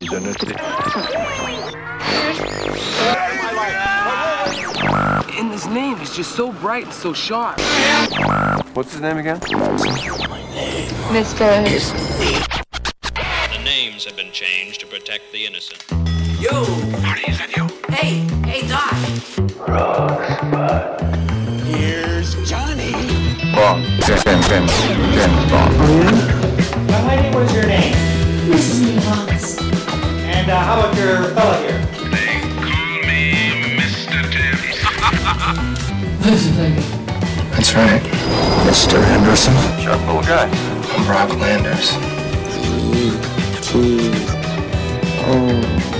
And his name is just so bright and so sharp. What's his name again? Mr. The names have been changed to protect the innocent. Yo! Marty, is that you? Hey, hey, Doc. Rosebud. Here's Johnny. Bond. James, James, James, James Bond. Young lady, what is your name? Mrs. Nevons. And uh, how about your fella here? They call me Mr. Tibbs. That's right. Mr. Henderson. Sharp little guy. I'm Rock Landers. Morning,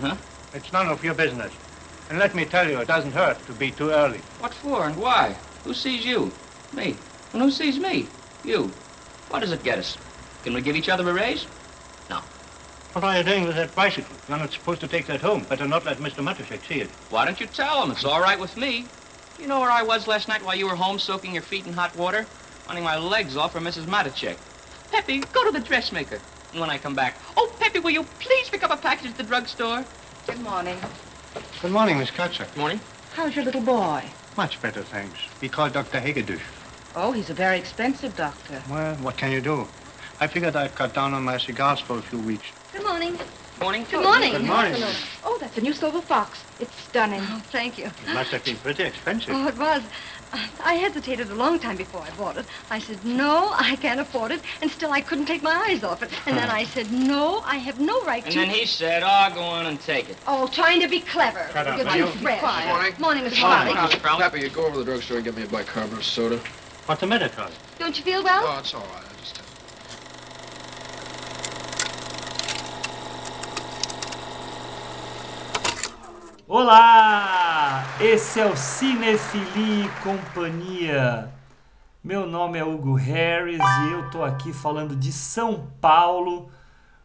huh? It's none of your business. And let me tell you, it doesn't hurt to be too early. What for and why? Who sees you? Me. And who sees me? You. What does it get us? Can we give each other a raise? No. What are you doing with that bicycle? You're not supposed to take that home. Better not let Mr. Matuszek see it. Why don't you tell him? It's all right with me. You know where I was last night while you were home soaking your feet in hot water? Running my legs off for Mrs. Matichek. Peppy, go to the dressmaker. And when I come back, oh, Peppy, will you please pick up a package at the drugstore? Good morning. Good morning, Miss Katzer. Morning. How's your little boy? Much better, thanks. We call Dr. Hagedorn. Oh, he's a very expensive doctor. Well, what can you do? I figured I'd cut down on my cigars for a few weeks. Good morning. Morning. Good morning. Good morning. Oh, that's a new silver fox. It's stunning. Oh, thank you. It must have been pretty expensive. Oh, it was. I hesitated a long time before I bought it. I said, no, I can't afford it. And still I couldn't take my eyes off it. And then I said, no, I have no right And to... then he said, oh, go on and take it. Oh, trying to be clever. Shut up, You're will too you? fresh. Morning. Morning, Mr. Morning, Crowley. Mr. Crowley. Pepper, you go over to the drugstore and get me a bicarbonate of soda. What's the matter, Charlie? Don't you feel well? Oh, it's all right. Olá! Esse é o Cinefili Companhia. Meu nome é Hugo Harris e eu tô aqui falando de São Paulo,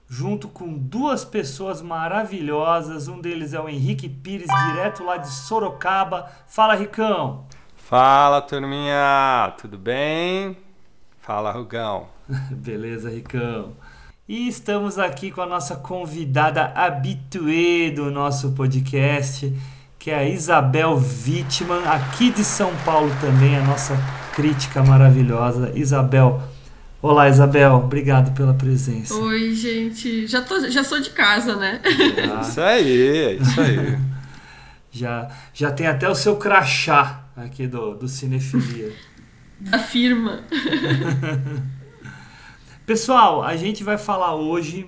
junto com duas pessoas maravilhosas. Um deles é o Henrique Pires, direto lá de Sorocaba. Fala, Ricão! Fala, turminha! Tudo bem? Fala, Rugão. Beleza, Ricão? E estamos aqui com a nossa convidada habituê do nosso podcast, que é a Isabel Wittmann, aqui de São Paulo também, a nossa crítica maravilhosa. Isabel, olá Isabel, obrigado pela presença. Oi, gente. Já, tô, já sou de casa, né? Ah, Isso aí, é isso aí. já, já tem até o seu crachá aqui do, do Cinefilia. Da firma. Pessoal, a gente vai falar hoje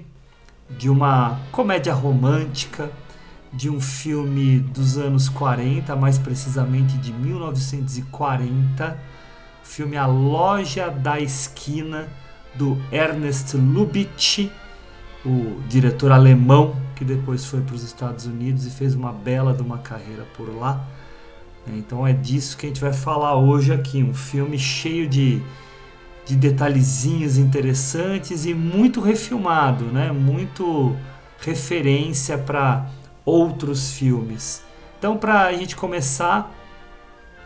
de uma comédia romântica, de um filme dos anos 40, mais precisamente de 1940, o filme A Loja da Esquina, do Ernest Lubitsch, o diretor alemão que depois foi para os Estados Unidos e fez uma bela de uma carreira por lá. Então é disso que a gente vai falar hoje aqui, um filme cheio de de detalhezinhos interessantes e muito refilmado, né? Muito referência para outros filmes. Então, para a gente começar,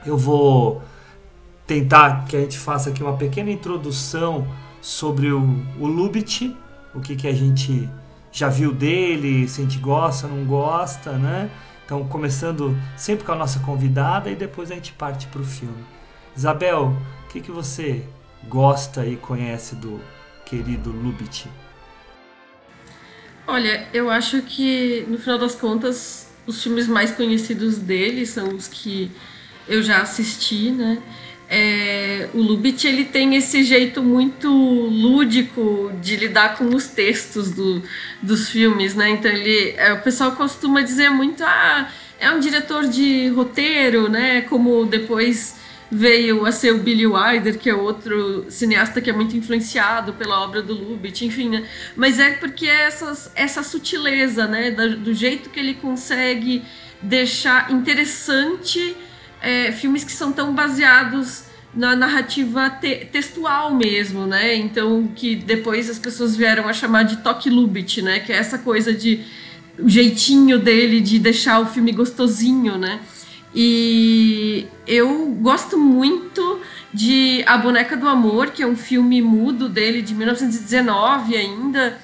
eu vou tentar que a gente faça aqui uma pequena introdução sobre o, o Lubitsch, o que, que a gente já viu dele, se a gente gosta, não gosta, né? Então, começando sempre com a nossa convidada e depois a gente parte para o filme. Isabel, o que, que você gosta e conhece do querido Lubitsch? Olha, eu acho que no final das contas os filmes mais conhecidos dele são os que eu já assisti, né? É, o Lubitsch ele tem esse jeito muito lúdico de lidar com os textos do, dos filmes, né? Então ele, é, o pessoal costuma dizer muito, ah, é um diretor de roteiro, né? Como depois veio a ser o Billy Wilder, que é outro cineasta que é muito influenciado pela obra do Lubitsch, enfim, né? Mas é porque é essas, essa sutileza, né? Do, do jeito que ele consegue deixar interessante é, filmes que são tão baseados na narrativa te textual mesmo, né? Então, que depois as pessoas vieram a chamar de toque Lubitsch, né? Que é essa coisa de o jeitinho dele de deixar o filme gostosinho, né? E eu gosto muito de A Boneca do Amor, que é um filme mudo dele de 1919 ainda,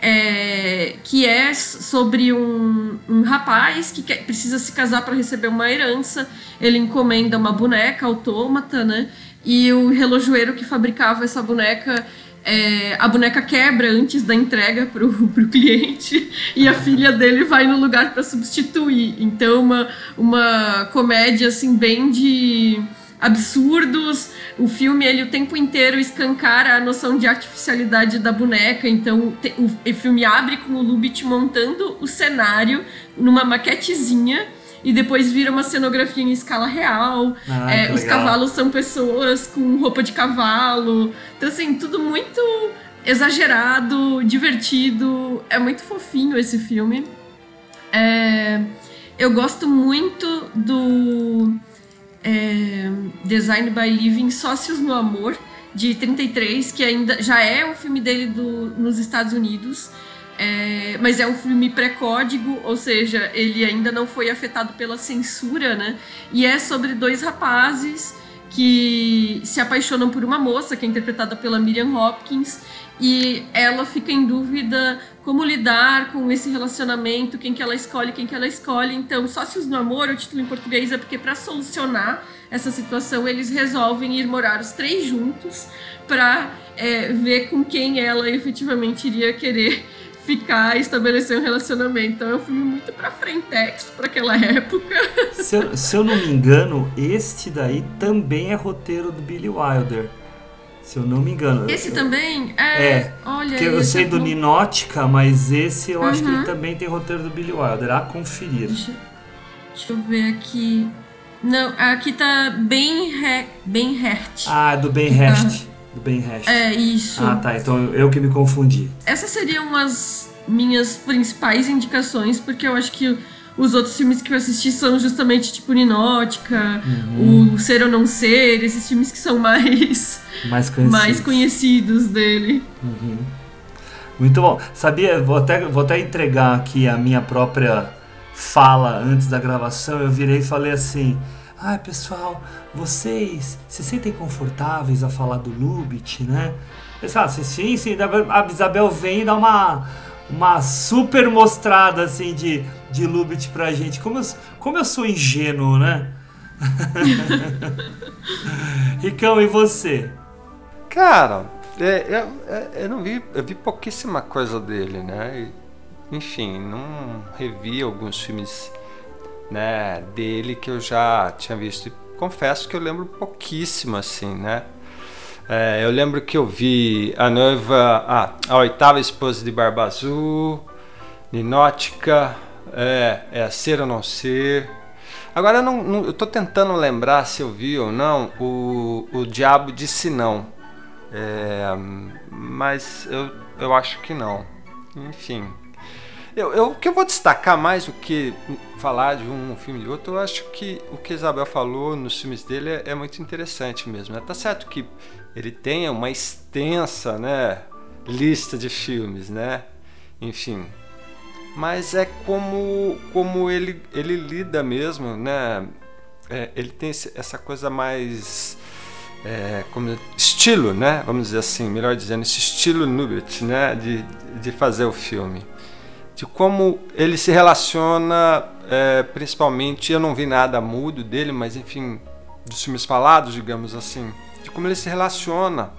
é, que é sobre um, um rapaz que quer, precisa se casar para receber uma herança. Ele encomenda uma boneca autômata, né? E o relojoeiro que fabricava essa boneca é, a boneca quebra antes da entrega pro, pro cliente e a filha dele vai no lugar para substituir. Então, uma, uma comédia assim, bem de absurdos. O filme, ele o tempo inteiro escancara a noção de artificialidade da boneca. Então, o, o filme abre com o Lubitsch montando o cenário numa maquetezinha e depois vira uma cenografia em escala real. Ah, é, os legal. cavalos são pessoas com roupa de cavalo. Então, assim, tudo muito exagerado, divertido. É muito fofinho esse filme. É, eu gosto muito do é, Design by Living Sócios no Amor, de 33, que ainda já é um filme dele do, nos Estados Unidos. É, mas é um filme pré-código, ou seja, ele ainda não foi afetado pela censura, né? E é sobre dois rapazes que se apaixonam por uma moça, que é interpretada pela Miriam Hopkins, e ela fica em dúvida como lidar com esse relacionamento, quem que ela escolhe, quem que ela escolhe. Então, Sócios no Amor, o título em português é porque para solucionar essa situação eles resolvem ir morar os três juntos para é, ver com quem ela efetivamente iria querer ficar e estabelecer um relacionamento. Então é um filme muito pra frentex pra aquela época. Se eu, se eu não me engano, este daí também é roteiro do Billy Wilder. Se eu não me engano. Esse também é. É, olha, porque eu sei é do bom. Ninótica, mas esse eu acho que Uhum. ele também tem roteiro do Billy Wilder. A conferir. Deixa, deixa eu ver aqui. Não, aqui tá bem He- bem Hert. Ah, do Ben Hest. Do Ben Hest. É isso. Ah, tá. Então eu que me confundi. Essas seriam as minhas principais indicações, porque eu acho que os outros filmes que eu assisti são justamente tipo Ninótica, Uhum. o Ser ou Não Ser, esses filmes que são mais, Mais conhecido. mais conhecidos dele. Uhum. Muito bom. Sabia, vou até, vou até entregar aqui a minha própria fala antes da gravação. Eu virei e falei assim: Ai pessoal, vocês se sentem confortáveis a falar do Lubitsch, né? Falam assim: sim, sim. A Isabel vem e dá uma, uma super mostrada assim de, de Lubitsch pra gente. Como eu, como eu sou ingênuo, né? Ricão, e você? Cara, é, eu, é, eu não vi, eu vi pouquíssima coisa dele, né? E, enfim, não revi alguns filmes né, dele que eu já tinha visto. Confesso que eu lembro pouquíssimo, assim, né? É, eu lembro que eu vi a noiva, ah, a oitava esposa de Barba Azul, Ninótica, é, é Ser ou Não Ser. Agora eu, não, não- eu tô tentando lembrar se eu vi ou não o, o Diabo Disse Não. É, mas eu, eu acho que não. Enfim. Eu, eu- o que eu vou destacar mais do que falar de um filme de outro, eu acho que o que Isabel falou nos filmes dele é, é muito interessante mesmo. Né? Tá certo que ele tenha uma extensa né, lista de filmes, né? Enfim. Mas é como, como ele, ele lida mesmo, né? É, ele tem essa coisa mais é, como estilo, né? Vamos dizer assim, melhor dizendo, esse estilo Nubit, né? De, de fazer o filme, de como ele se relaciona, é, principalmente, eu não vi nada mudo dele, mas enfim, dos filmes falados, digamos assim, de como ele se relaciona,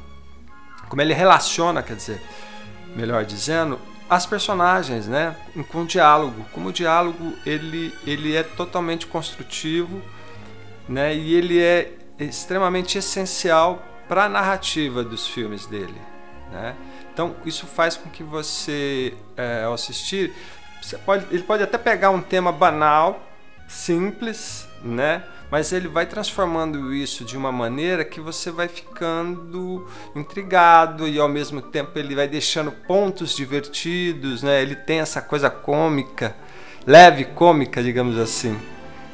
como ele relaciona, quer dizer, melhor dizendo, as personagens, né? Com o diálogo, como o diálogo ele ele é totalmente construtivo, né? E ele é extremamente essencial para a narrativa dos filmes dele, né? Então isso faz com que você, é, ao assistir, você pode, ele pode até pegar um tema banal, simples, né? mas ele vai transformando isso de uma maneira que você vai ficando intrigado e ao mesmo tempo ele vai deixando pontos divertidos, né? Ele tem essa coisa cômica, leve cômica, digamos assim,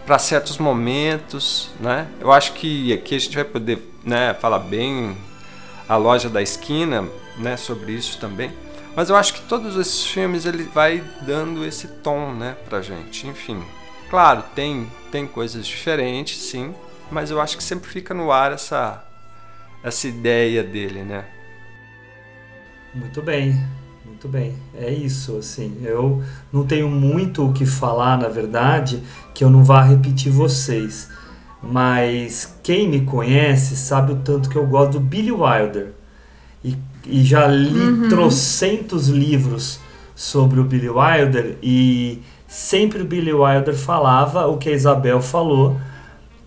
para certos momentos, né? Eu acho que aqui a gente vai poder, né, falar bem a loja da esquina, né, sobre isso também. Mas eu acho que todos esses filmes ele vai dando esse tom, né, pra gente. Enfim, claro, tem tem coisas diferentes, sim, mas eu acho que sempre fica no ar essa essa ideia dele, né? Muito bem, muito bem. É isso, assim. Eu não tenho muito o que falar, na verdade, que eu não vá repetir vocês. Mas quem me conhece sabe o tanto que eu gosto do Billy Wilder. E, já li Uhum. trocentos livros sobre o Billy Wilder e sempre o Billy Wilder falava o que a Isabel falou,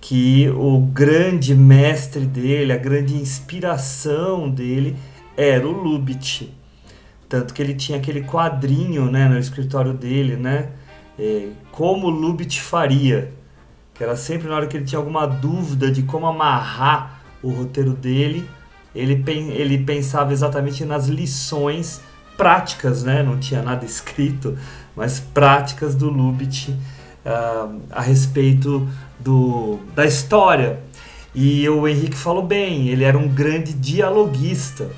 que o grande mestre dele, a grande inspiração dele era o Lubitsch. Tanto que ele tinha aquele quadrinho né, no escritório dele, né? é, como o Lubitsch faria. Que era sempre na hora que ele tinha alguma dúvida de como amarrar o roteiro dele, ele, ele pensava exatamente nas lições práticas, né? Não tinha nada escrito, mas práticas do Lubitsch ah, a respeito do, da história. E o Henrique falou bem, ele era um grande dialoguista.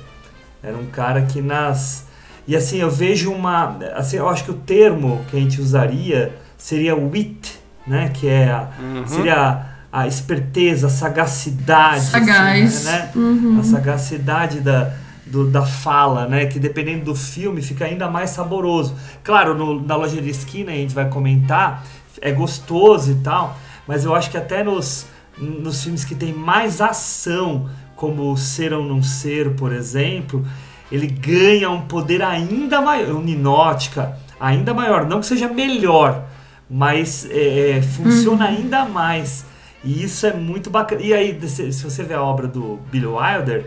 Era um cara que nas. E assim, eu vejo uma. Assim, eu acho que o termo que a gente usaria seria wit, né? Que é a, Uhum. seria a, esperteza, a sagacidade. Sagaz. assim, né? Uhum. A sagacidade da, do- da fala, né? Que dependendo do filme fica ainda mais saboroso. Claro, no- na loja de esquina a gente vai comentar, é gostoso e tal, mas eu acho que até nos, nos filmes que tem mais ação, como Ser ou Não Ser, por exemplo, ele ganha um poder ainda maior, um ninótica ainda maior. Não que seja melhor, mas é, funciona ainda mais. E isso é muito bacana. E aí, se se você vê a obra do Billy Wilder,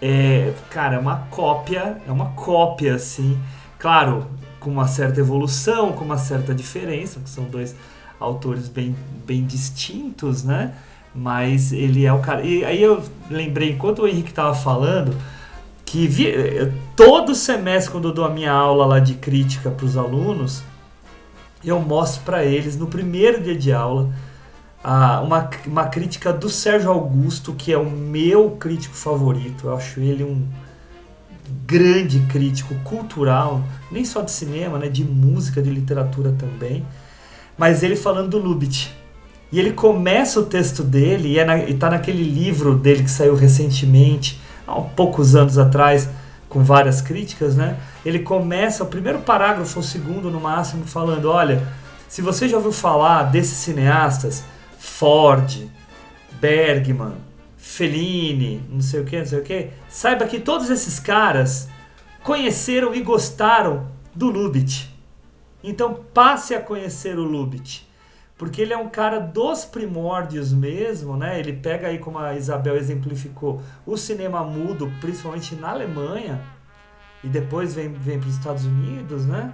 é, cara, é uma cópia, é uma cópia, assim. Claro, com uma certa evolução, com uma certa diferença, que são dois autores bem, bem distintos, né? Mas ele é o cara. E aí eu lembrei, enquanto o Henrique tava falando, que vi- eh, todo semestre, quando eu dou a minha aula lá de crítica para os alunos, eu mostro para eles, no primeiro dia de aula, a- uma, uma crítica do Sérgio Augusto, que é o meu crítico favorito. Eu acho ele um grande crítico cultural, nem só de cinema, né, de música, de literatura também. Mas ele falando do Lubitsch. E ele começa o texto dele, e, é na, tá naquele livro dele que saiu recentemente, há poucos anos atrás, com várias críticas, né? Ele começa, o primeiro parágrafo, o segundo no máximo, falando: olha, se você já ouviu falar desses cineastas, Ford, Bergman, Fellini, não sei o que, não sei o que, saiba que todos esses caras conheceram e gostaram do Lubitsch. Então passe a conhecer o Lubitsch, porque ele é um cara dos primórdios mesmo, né? Ele pega aí, como a Isabel exemplificou, o cinema mudo, principalmente na Alemanha, e depois vem, vem para os Estados Unidos, né?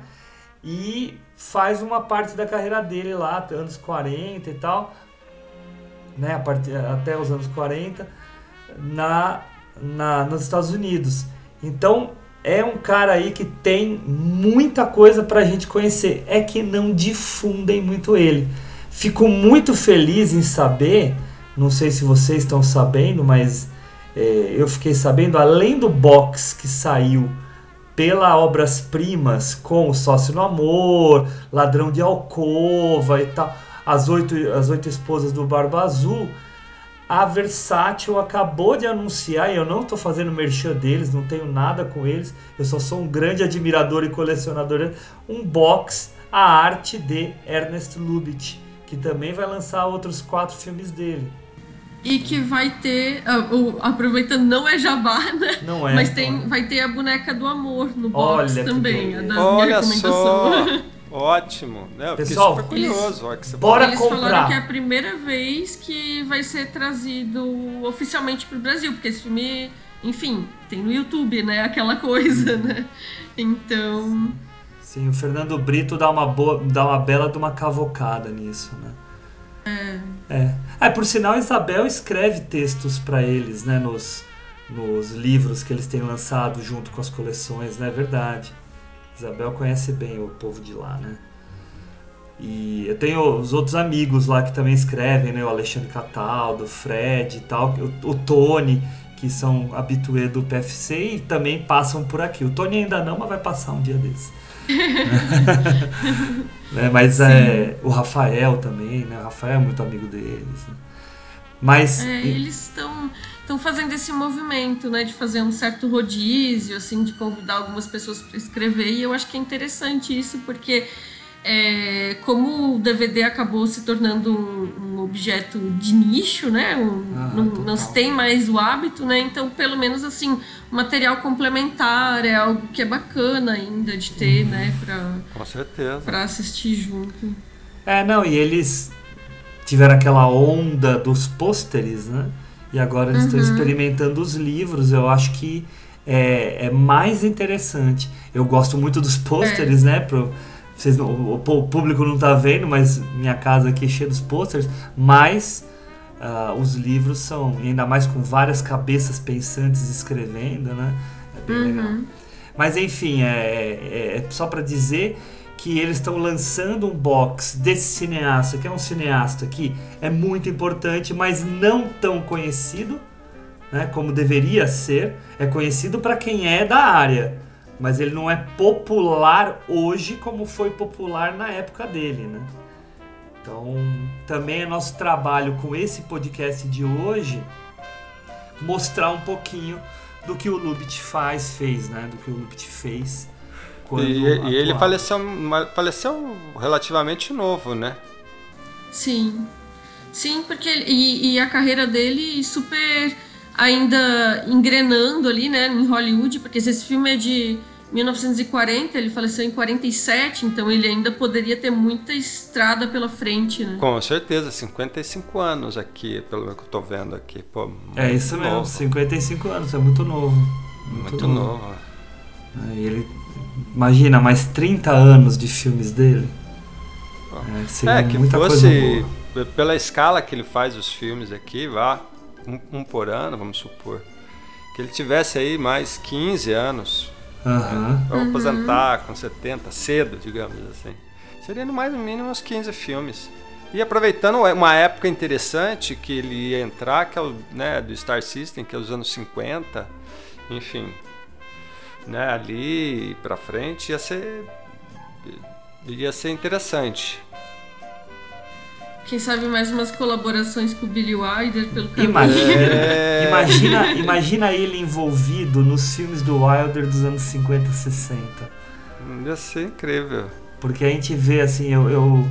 E faz uma parte da carreira dele lá, anos 40 e tal, né? A partir, até os anos 40, na, na, nos Estados Unidos. Então é um cara aí que tem muita coisa pra gente conhecer. É que não difundem muito ele. Fico muito feliz em saber, não sei se vocês estão sabendo, mas é, eu fiquei sabendo, além do box que saiu pela Obras Primas com o Sócio no Amor, Ladrão de Alcova e tal, as oito, as oito esposas do Barba Azul, a Versátil acabou de anunciar, e eu não estou fazendo merchan deles, não tenho nada com eles, eu só sou um grande admirador e colecionador, um box, a arte de Ernest Lubitsch, que também vai lançar outros quatro filmes dele. E que vai ter. o- aproveitando, não é jabá, né? Não é, Mas tem, olha. vai ter a boneca do amor no Olha box que também. A da Olha minha só! Ótimo! Né? Pessoal, super curioso. você bora Eles comprar. falaram que é a primeira vez que vai ser trazido oficialmente pro Brasil, porque esse filme, enfim, tem no YouTube, né? Aquela coisa, né? Então. Sim, o Fernando Brito dá uma boa, dá uma bela de uma cavocada nisso, né? É. É, por sinal, Isabel escreve textos para eles, né, nos, nos livros que eles têm lançado junto com as coleções, né? É verdade. Isabel conhece bem o povo de lá, né? E eu tenho os outros amigos lá que também escrevem, né? O Alexandre Cataldo, o Fred e tal, o, o Tony, que são habituê do PFC e também passam por aqui. O Tony ainda não, mas vai passar um dia desse. né? Mas é, o Rafael também, né? O Rafael é muito amigo deles. Né? Mas. É, eles estão estão fazendo esse movimento, né, de fazer um certo rodízio, assim, de convidar algumas pessoas para escrever. E eu acho que é interessante isso, porque é, como o DVD acabou se tornando um, um objeto de nicho, né? Um, ah, não, não, se tem mais o hábito, né? Então, pelo menos assim, material complementar é algo que é bacana ainda de ter, uhum. né? Pra, Com certeza. Pra assistir junto. É, não, e eles tiveram aquela onda dos pôsteres, né? E agora eles estão uhum. experimentando os livros. Eu acho que é, é mais interessante. Eu gosto muito dos pôsteres, é. né? Pro, vocês não, o, o, público não está vendo, mas minha casa aqui é cheia dos posters, mas uh, os livros são, ainda mais com várias cabeças pensantes escrevendo, né? É bem uhum. legal. Mas enfim, é, é, é só para dizer que eles estão lançando um box desse cineasta, que é um cineasta que é muito importante, mas não tão conhecido, né, como deveria ser. É conhecido para quem é da área mas ele não é popular hoje como foi popular na época dele, né? Então, também é nosso trabalho com esse podcast de hoje mostrar um pouquinho do que o Lubit faz, fez, né? Do que o Lubit fez. E, e ele faleceu, faleceu relativamente novo, né? Sim. Sim, porque e, e a carreira dele super ainda engrenando ali, né, em Hollywood, porque esse filme é de 1940, ele faleceu em 47, então ele ainda poderia ter muita estrada pela frente, né? Com certeza, 55 anos aqui, pelo que eu tô vendo aqui. Pô, é isso mesmo, novo. 55 anos, é muito novo. Muito, muito novo. novo. Aí ele, imagina, mais 30 anos de filmes dele. É, é que fosse pela escala que ele faz os filmes aqui, vá, um, um por ano, vamos supor. Que ele tivesse aí mais 15 anos Uhum. Para aposentar com 70, cedo, digamos assim. Seria no mais no mínimo uns 15 filmes. E aproveitando uma época interessante que ele ia entrar, que é o né, do Star System, que é os anos 50, enfim. Né, ali para frente ia ser ia ser interessante. Quem sabe mais umas colaborações com o Billy Wilder pelo caminho. Imagina, é... imagina, imagina ele envolvido nos filmes do Wilder dos anos 50 e 60. Ia ser incrível. Porque a gente vê assim, eu, eu,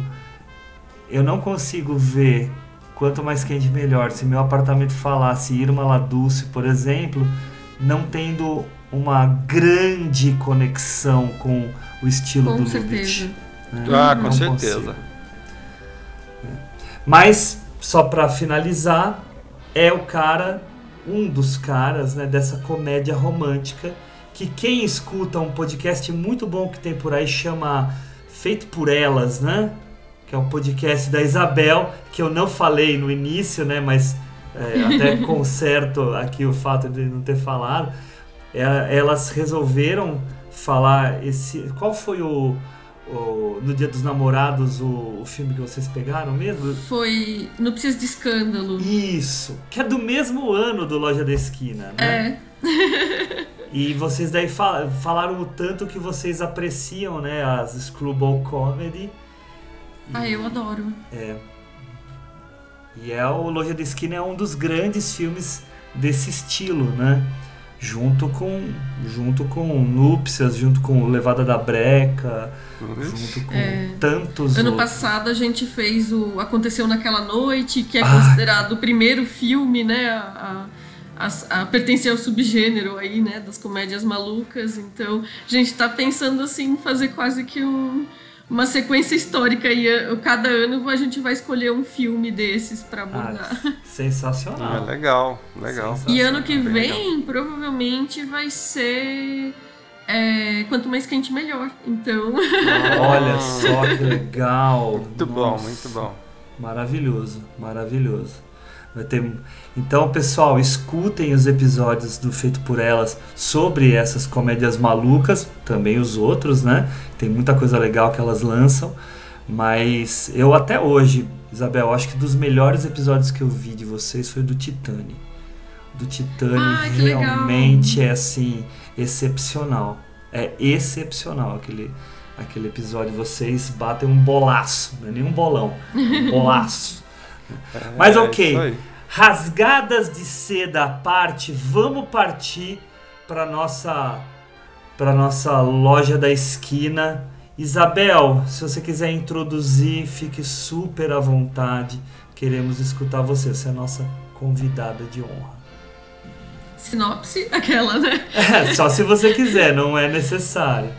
eu não consigo ver quanto mais quente melhor. Se meu apartamento falasse Irma Ladulce, por exemplo, não tendo uma grande conexão com o estilo com do certeza. Lubitsch. Né? Ah, com não certeza. Consigo. Mas, só para finalizar, é o cara, um dos caras né, dessa comédia romântica, que quem escuta um podcast muito bom que tem por aí chama Feito por Elas, né? Que é um podcast da Isabel, que eu não falei no início, né? Mas é, até conserto aqui o fato de não ter falado. É, elas resolveram falar esse. Qual foi o, o, no Dia dos Namorados, o, o filme que vocês pegaram mesmo? Foi Núpcias de Escândalo. Isso, que é do mesmo ano do Loja da Esquina, né? É. e vocês daí fal falaram o tanto que vocês apreciam, né, as screwball comedy. Ah, eu adoro. É. E é o Loja da Esquina é um dos grandes filmes desse estilo, né? Junto com junto com Núpcias, junto com Levada da Breca, uhum. junto com é, tantos Ano outros. passado a gente fez o Aconteceu Naquela Noite, que é considerado o primeiro filme, né, a, a, a, a, pertencer ao subgênero aí, né, das comédias malucas. Então, a gente está pensando assim, fazer quase que um uma sequência histórica e eh, cada ano a gente vai escolher um filme desses para abordar. Ah, sensacional. É legal, legal. E ano que vem legal. provavelmente vai ser é, quanto mais quente melhor. Então. Olha só que legal. Muito bom, muito bom. Maravilhoso, maravilhoso. Vai ter... Então, pessoal, escutem os episódios do Feito por Elas sobre essas comédias malucas, também os outros, né? Tem muita coisa legal que elas lançam. Mas eu até hoje, Isabel, acho que dos melhores episódios que eu vi de vocês foi do Titane. Do Titane Ah, realmente legal. é assim, excepcional. É excepcional aquele, aquele episódio. Vocês batem um bolaço, não é nem um bolão, um bolaço. Mas É, ok, rasgadas de seda à parte, vamos partir para nossa para nossa loja da esquina. Isabel, se você quiser introduzir, fique super à vontade. Queremos escutar você. Você é a nossa convidada de honra. Sinopse, aquela, né? É, só se você quiser, não é necessário.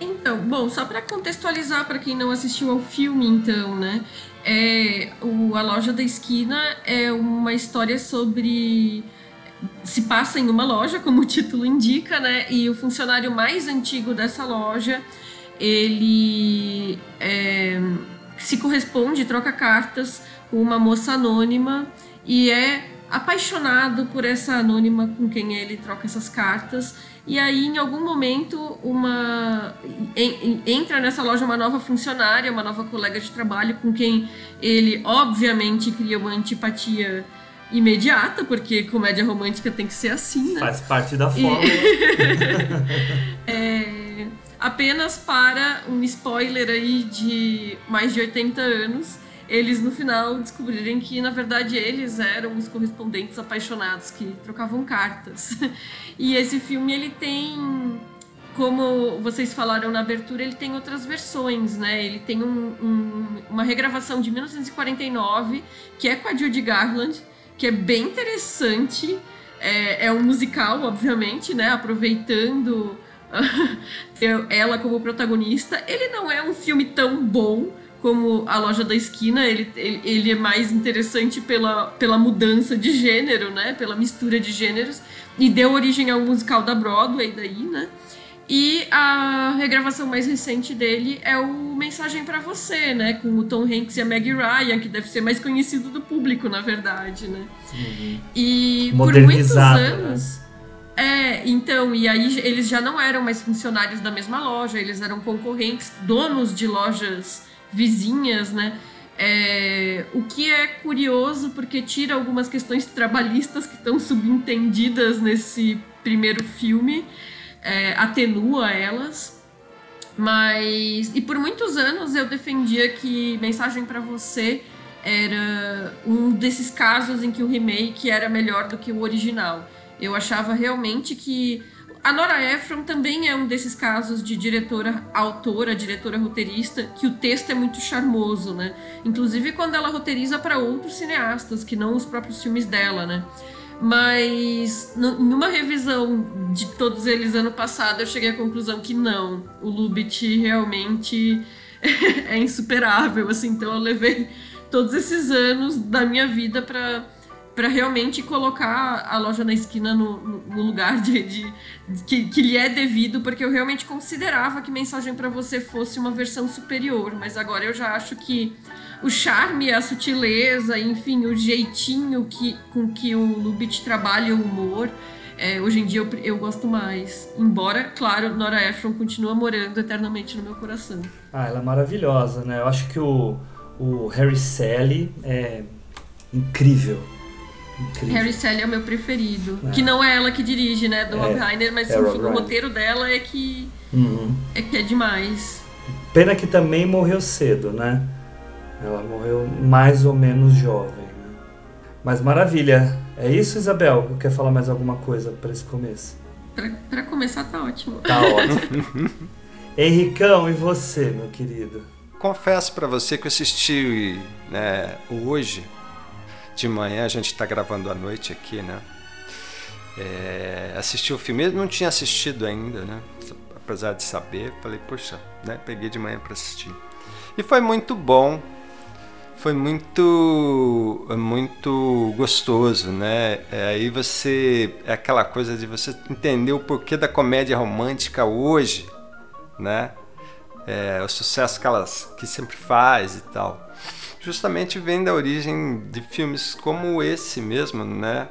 Então, bom, só para contextualizar para quem não assistiu ao filme, então, né? É, o, a loja da esquina é uma história sobre se passa em uma loja, como o título indica, né? E o funcionário mais antigo dessa loja, ele é, se corresponde, troca cartas com uma moça anônima e é apaixonado por essa anônima com quem ele troca essas cartas. E aí, em algum momento, uma en- entra nessa loja uma nova funcionária, uma nova colega de trabalho com quem ele, obviamente, cria uma antipatia imediata, porque comédia romântica tem que ser assim, né? Faz parte da E- fórmula. É, apenas para um spoiler aí de mais de 80 anos, eles no final descobrirem que na verdade eles eram os correspondentes apaixonados que trocavam cartas. E esse filme ele tem como vocês falaram na abertura, ele tem outras versões, né? Ele tem um- um- uma regravação de 1949, que é com a Judy Garland, que é bem interessante. É, é um musical, obviamente, né? Aproveitando ela como protagonista. Ele não é um filme tão bom como A Loja da Esquina, ele, ele, ele é mais interessante pela, pela mudança de gênero, né? Pela mistura de gêneros. E deu origem ao musical da Broadway daí, né? E a regravação mais recente dele é o Mensagem pra Você, né? Com o Tom Hanks e a Meg Ryan, que deve ser mais conhecido do público, na verdade, né? E por muitos né? anos. É, então, e aí eles já não eram mais funcionários da mesma loja, eles eram concorrentes, donos de lojas vizinhas, né? É, o que é curioso porque tira algumas questões trabalhistas que estão subentendidas nesse primeiro filme, é, atenua elas. Mas. E por muitos anos eu defendia que Mensagem pra Você era um desses casos em que o remake era melhor do que o original. Eu achava realmente que. A Nora Ephron também é um desses casos de diretora autora, diretora roteirista, que o texto é muito charmoso, né? Inclusive quando ela roteiriza para outros cineastas, que não os próprios filmes dela, né? Mas numa revisão de todos eles ano passado, eu cheguei à conclusão que não, o Lubitsch realmente é insuperável, assim, então eu levei todos esses anos da minha vida para para realmente colocar a loja na esquina no, no- no lugar de, de- de- que, que lhe é devido, porque eu realmente considerava que Mensagem para Você fosse uma versão superior, mas agora eu já acho que o charme, a sutileza, enfim, o jeitinho que, com que o Lubitsch trabalha o humor, é, hoje em dia eu, eu gosto mais. Embora, claro, Nora Ephron continua morando eternamente no meu coração. Ah, ela é maravilhosa, né? Eu acho que o, o Harry Sally é incrível. Incrível. Harry Sally é o meu preferido. É. Que não é ela que dirige, né, do É, Rob Reiner, mas é enfim, o Reiner. roteiro dela é que Uhum. é que é demais. Pena que também morreu cedo, né? Ela morreu mais ou menos jovem, né? Mas maravilha. É isso, Isabel? Quer falar mais alguma coisa para esse começo? Pra, pra começar, tá ótimo. Tá ótimo. Henricão, e você, meu querido? Confesso pra você que eu assisti né, hoje de manhã, a gente tá gravando à noite aqui, né? É, assisti o filme, não tinha assistido ainda, né? Apesar de saber, falei, poxa, né? Peguei de manhã para assistir. E foi muito bom, foi muito, muito gostoso, né? É, aí você, é aquela coisa de você entender o porquê da comédia romântica hoje, né? é, o sucesso que elas que sempre faz e tal. Justamente vem da origem de filmes como esse mesmo, né?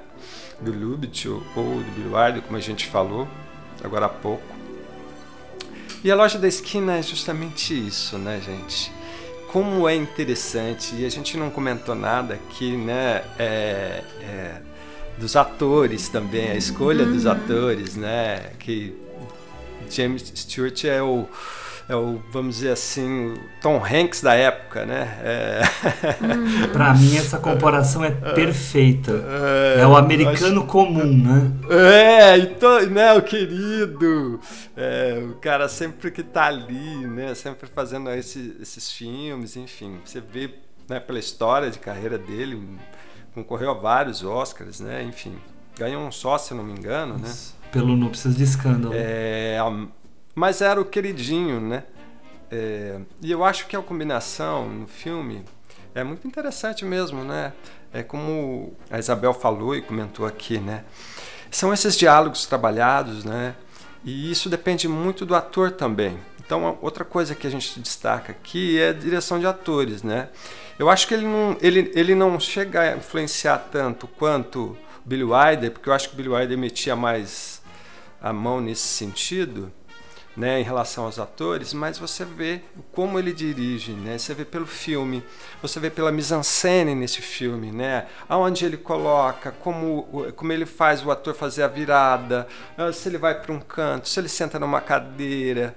Do Lubitsch ou do Wilder, como a gente falou agora há pouco. E a loja da esquina é justamente isso, né, gente? Como é interessante, e a gente não comentou nada aqui, né? É, é, dos atores também, a escolha dos atores, né? Que James Stewart é o é o, vamos dizer assim, o Tom Hanks da época, né? É... Hum. Para mim essa comparação é perfeita. É, é o americano acho... comum, né? É, então, né, o querido, é, o cara sempre que tá ali, né, sempre fazendo esse, esses filmes, enfim, você vê, né, pela história de carreira dele, concorreu a vários Oscars, né, enfim, ganhou um só, se não me engano, né? Pelo Núpcias de Escândalo. É, mas era o queridinho, né? É, e eu acho que a combinação no filme é muito interessante mesmo, né? É como a Isabel falou e comentou aqui, né? São esses diálogos trabalhados, né? E isso depende muito do ator também. Então, outra coisa que a gente destaca aqui é a direção de atores, né? Eu acho que ele não, ele, ele não chega a influenciar tanto quanto Billy Wilder, porque eu acho que Billy Wilder metia mais a mão nesse sentido, né, em relação aos atores, mas você vê como ele dirige, né? Você vê pelo filme, você vê pela mise-en-scène nesse filme, né? Aonde ele coloca, como, como ele faz o ator fazer a virada, ah, se ele vai para um canto, se ele senta numa cadeira.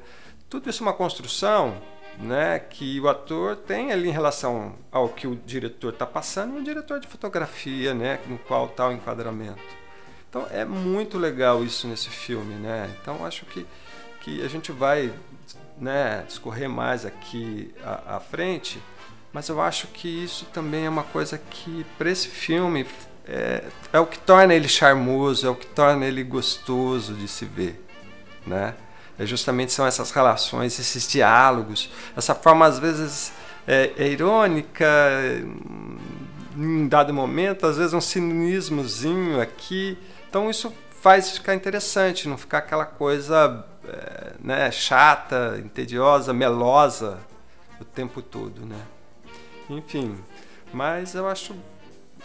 Tudo isso é uma construção né, que o ator tem ali em relação ao que o diretor está passando, o diretor de fotografia, né, no qual está o enquadramento. Então é muito legal isso nesse filme, né? Então acho que que a gente vai né, discorrer mais aqui à, à frente, mas eu acho que isso também é uma coisa que, para esse filme, é, é, o que torna ele charmoso, é o que torna ele gostoso de se ver, né? É justamente são essas relações, esses diálogos, essa forma às vezes é, é irônica, em dado momento, às vezes um cinismozinho aqui. Então isso faz ficar interessante, não ficar aquela coisa é, né, chata, entediosa, melosa o tempo todo, né? Enfim, mas eu acho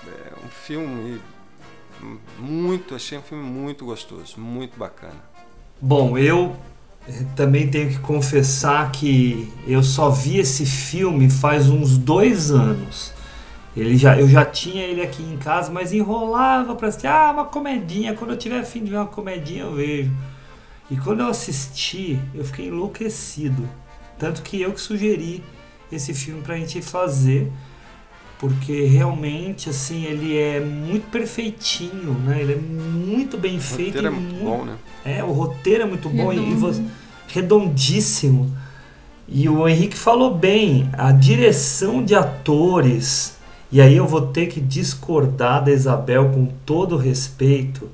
é, um filme muito, achei um filme muito gostoso, muito bacana. Bom, eu também tenho que confessar que eu só vi esse filme faz uns dois anos. Ele já, eu já tinha ele aqui em casa, mas enrolava para assistir. Ah, uma comedinha. Quando eu tiver fim de ver uma comedinha, eu vejo. E quando eu assisti, eu fiquei enlouquecido. Tanto que eu que sugeri esse filme pra gente fazer, porque realmente assim ele é muito perfeitinho, né? Ele é muito bem feito. O roteiro é muito, bom, né? É, o roteiro é muito bom e você, redondíssimo. E o Henrique falou bem, a direção de atores, e aí eu vou ter que discordar da Isabel com todo respeito,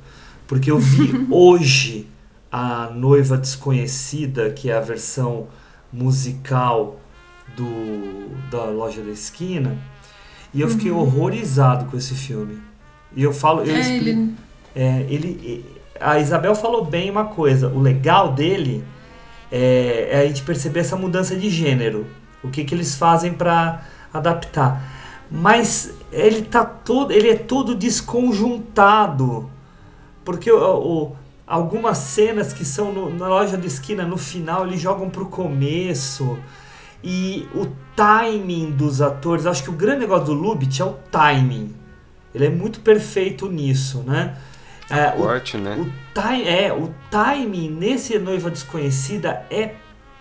porque eu vi hoje a Noiva Desconhecida, que é a versão musical do, da Loja da Esquina, e eu fiquei uhum. horrorizado com esse filme. E eu falo, eu é, explico, ele... É, ele, a Isabel falou bem uma coisa, o legal dele é, é a gente perceber essa mudança de gênero, o que, que eles fazem para adaptar. Mas ele tá todo, ele é todo desconjuntado, porque o, o algumas cenas que são no, na loja da esquina no final eles jogam pro começo. E o timing dos atores acho que o grande negócio do Lubitsch é o timing. Ele é muito perfeito nisso né? É, Forte, o, né? o, time, é, o timing nesse noiva desconhecida é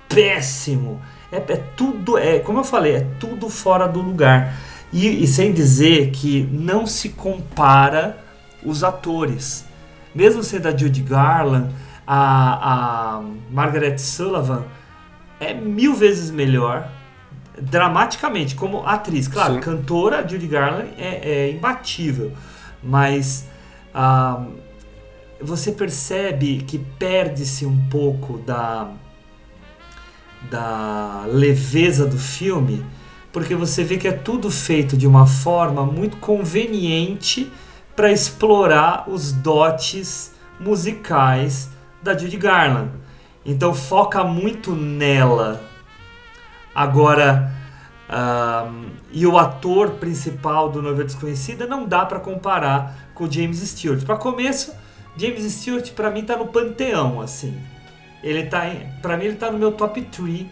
péssimo. É, é, tudo é como eu falei é tudo fora do lugar. E, e sem dizer que não se compara os atores mesmo sendo a Judy Garland, a, a Margaret Sullivan, é mil vezes melhor dramaticamente como atriz. Claro, Sim. cantora, Judy Garland é, é imbatível, mas ah, você percebe que perde-se um pouco da, da leveza do filme, porque você vê que é tudo feito de uma forma muito conveniente para explorar os dotes musicais da Judy Garland. Então foca muito nela, Agora, e o ator principal do Noiva Desconhecida não dá para comparar com o James Stewart. Para começo, James Stewart para mim tá no panteão, assim. Ele tá, para mim ele tá no meu top 3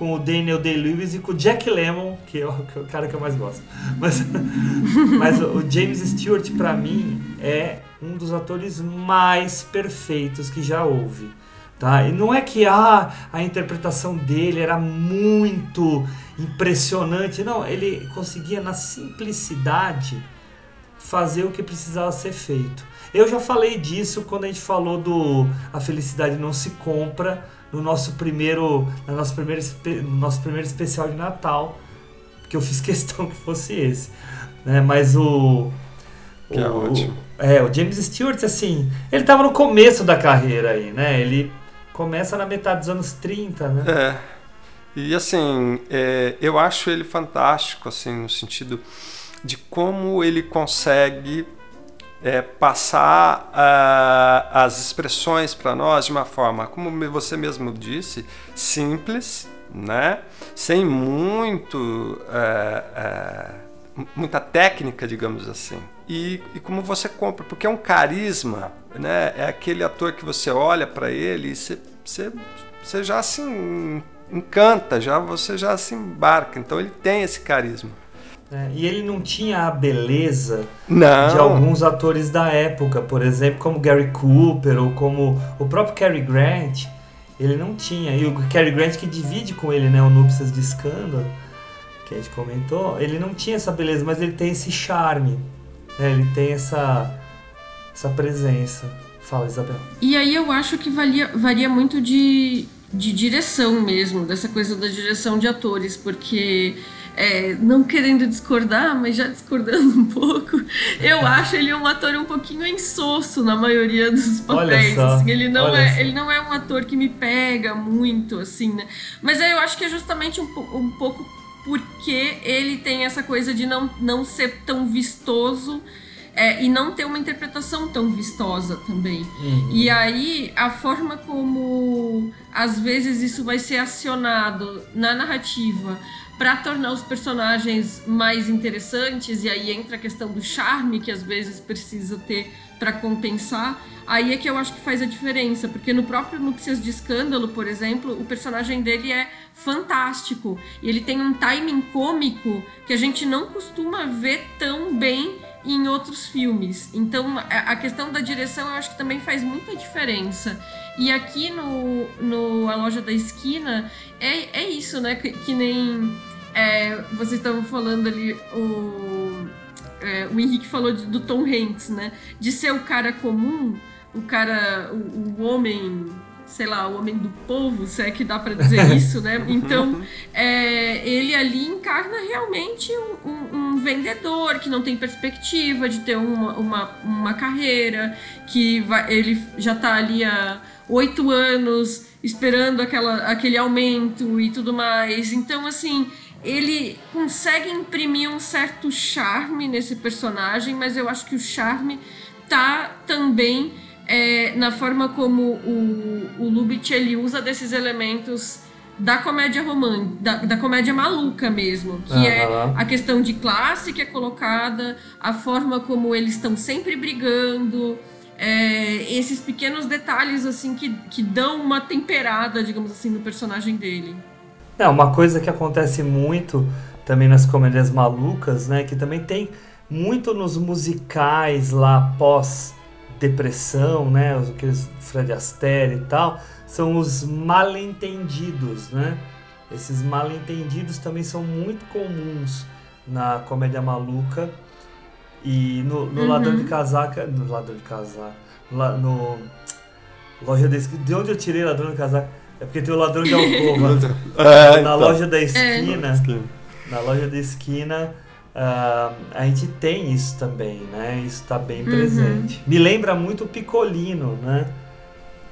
com o Daniel Day-Lewis e com o Jack Lemmon, que é o, que é o cara que eu mais gosto. Mas, mas o James Stewart para mim é um dos atores mais perfeitos que já houve. Tá? E não é que ah, a interpretação dele era muito impressionante, não, ele conseguia na simplicidade fazer o que precisava ser feito. Eu já falei disso quando a gente falou do A Felicidade Não Se Compra no nosso primeiro, no nosso primeiro, no nosso primeiro especial de Natal, que eu fiz questão que fosse esse. Né? Mas o. Que é o, é ótimo. É, o James Stewart, assim, ele estava no começo da carreira aí, né? Ele começa na metade dos anos 30, né? É. E assim, é, eu acho ele fantástico, assim, no sentido de como ele consegue é, passar uh, as expressões para nós de uma forma, como você mesmo disse, simples, né? sem muito, é, é, muita técnica, digamos assim. E, e, como você compra, porque é um carisma, né? é aquele ator que você olha para ele e você, você, já se encanta, já, você já se embarca. Então ele tem esse carisma. É, e ele não tinha a beleza não. de alguns atores da época, por exemplo, como Gary Cooper ou como o próprio Cary Grant. Ele não tinha. E o Cary Grant que divide com ele, né, o Núpcias de Escândalo, que a gente comentou, ele não tinha essa beleza, mas ele tem esse charme. Né, ele tem essa, essa presença. Fala, Isabel. E aí eu acho que varia, varia muito de, de direção mesmo, dessa coisa da direção de atores, porque é, não querendo discordar, mas já discordando um pouco, eu acho ele um ator um pouquinho insosso na maioria dos papéis. Assim, ele, não é, ele não é um ator que me pega muito, assim, né? Mas eu acho que é justamente um, um pouco porque ele tem essa coisa de não, não ser tão vistoso. É, e não ter uma interpretação tão vistosa também. Uhum. E aí, a forma como às vezes isso vai ser acionado na narrativa para tornar os personagens mais interessantes, e aí entra a questão do charme que às vezes precisa ter para compensar, aí é que eu acho que faz a diferença, porque no próprio Núpcias de Escândalo, por exemplo, o personagem dele é fantástico, e ele tem um timing cômico que a gente não costuma ver tão bem em outros filmes. Então, a questão da direção eu acho que também faz muita diferença. E aqui no, no A Loja da Esquina, é, é isso, né? Que, que nem é, vocês estavam falando ali, o, é, o Henrique falou de, do Tom Hanks, né? De ser o cara comum, o cara, o, o homem sei lá, o homem do povo, se é que dá para dizer isso, né? Então, é, ele ali encarna realmente um, um, um, vendedor que não tem perspectiva de ter uma, uma, uma carreira, que vai, ele já está ali há oito anos esperando aquela, aquele aumento e tudo mais. Então, assim, ele consegue imprimir um certo charme nesse personagem, mas eu acho que o charme tá também é, na forma como o, o Lubitsch ele usa desses elementos da comédia romântica, da, da, comédia maluca mesmo, que uhum. é a questão de classe que é colocada, a forma como eles estão sempre brigando, é, esses pequenos detalhes assim que, que dão uma temperada, digamos assim, no personagem dele. É, uma coisa que acontece muito também nas comédias malucas, né? Que também tem muito nos musicais lá pós depressão, né? Aqueles Fred Astaire e tal, são os malentendidos, né? Esses malentendidos também são muito comuns na comédia maluca e no, no uhum. Ladrão de Casaca, no Ladrão de Casaca, no, no Loja de, de onde eu tirei Ladrão de Casaca? É porque tem o ladrão de alcova. é, na então. loja da esquina. É. Na loja da esquina. Uh, a gente tem isso também, né? Isso está bem uhum. presente. Me lembra muito o Picolino, né?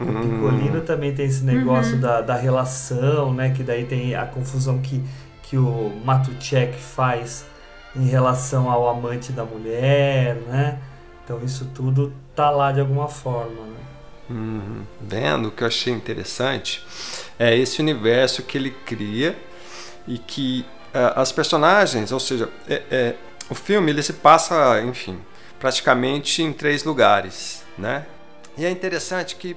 O uhum. Picolino também tem esse negócio uhum. da, da relação, né? Que daí tem a confusão que, que o Matuchek faz em relação ao amante da mulher, né? Então isso tudo tá lá de alguma forma, né? Uhum. Vendo o que eu achei interessante é esse universo que ele cria e que uh, as personagens, ou seja, é, é, o filme ele se passa, enfim, praticamente em três lugares, né? E é interessante que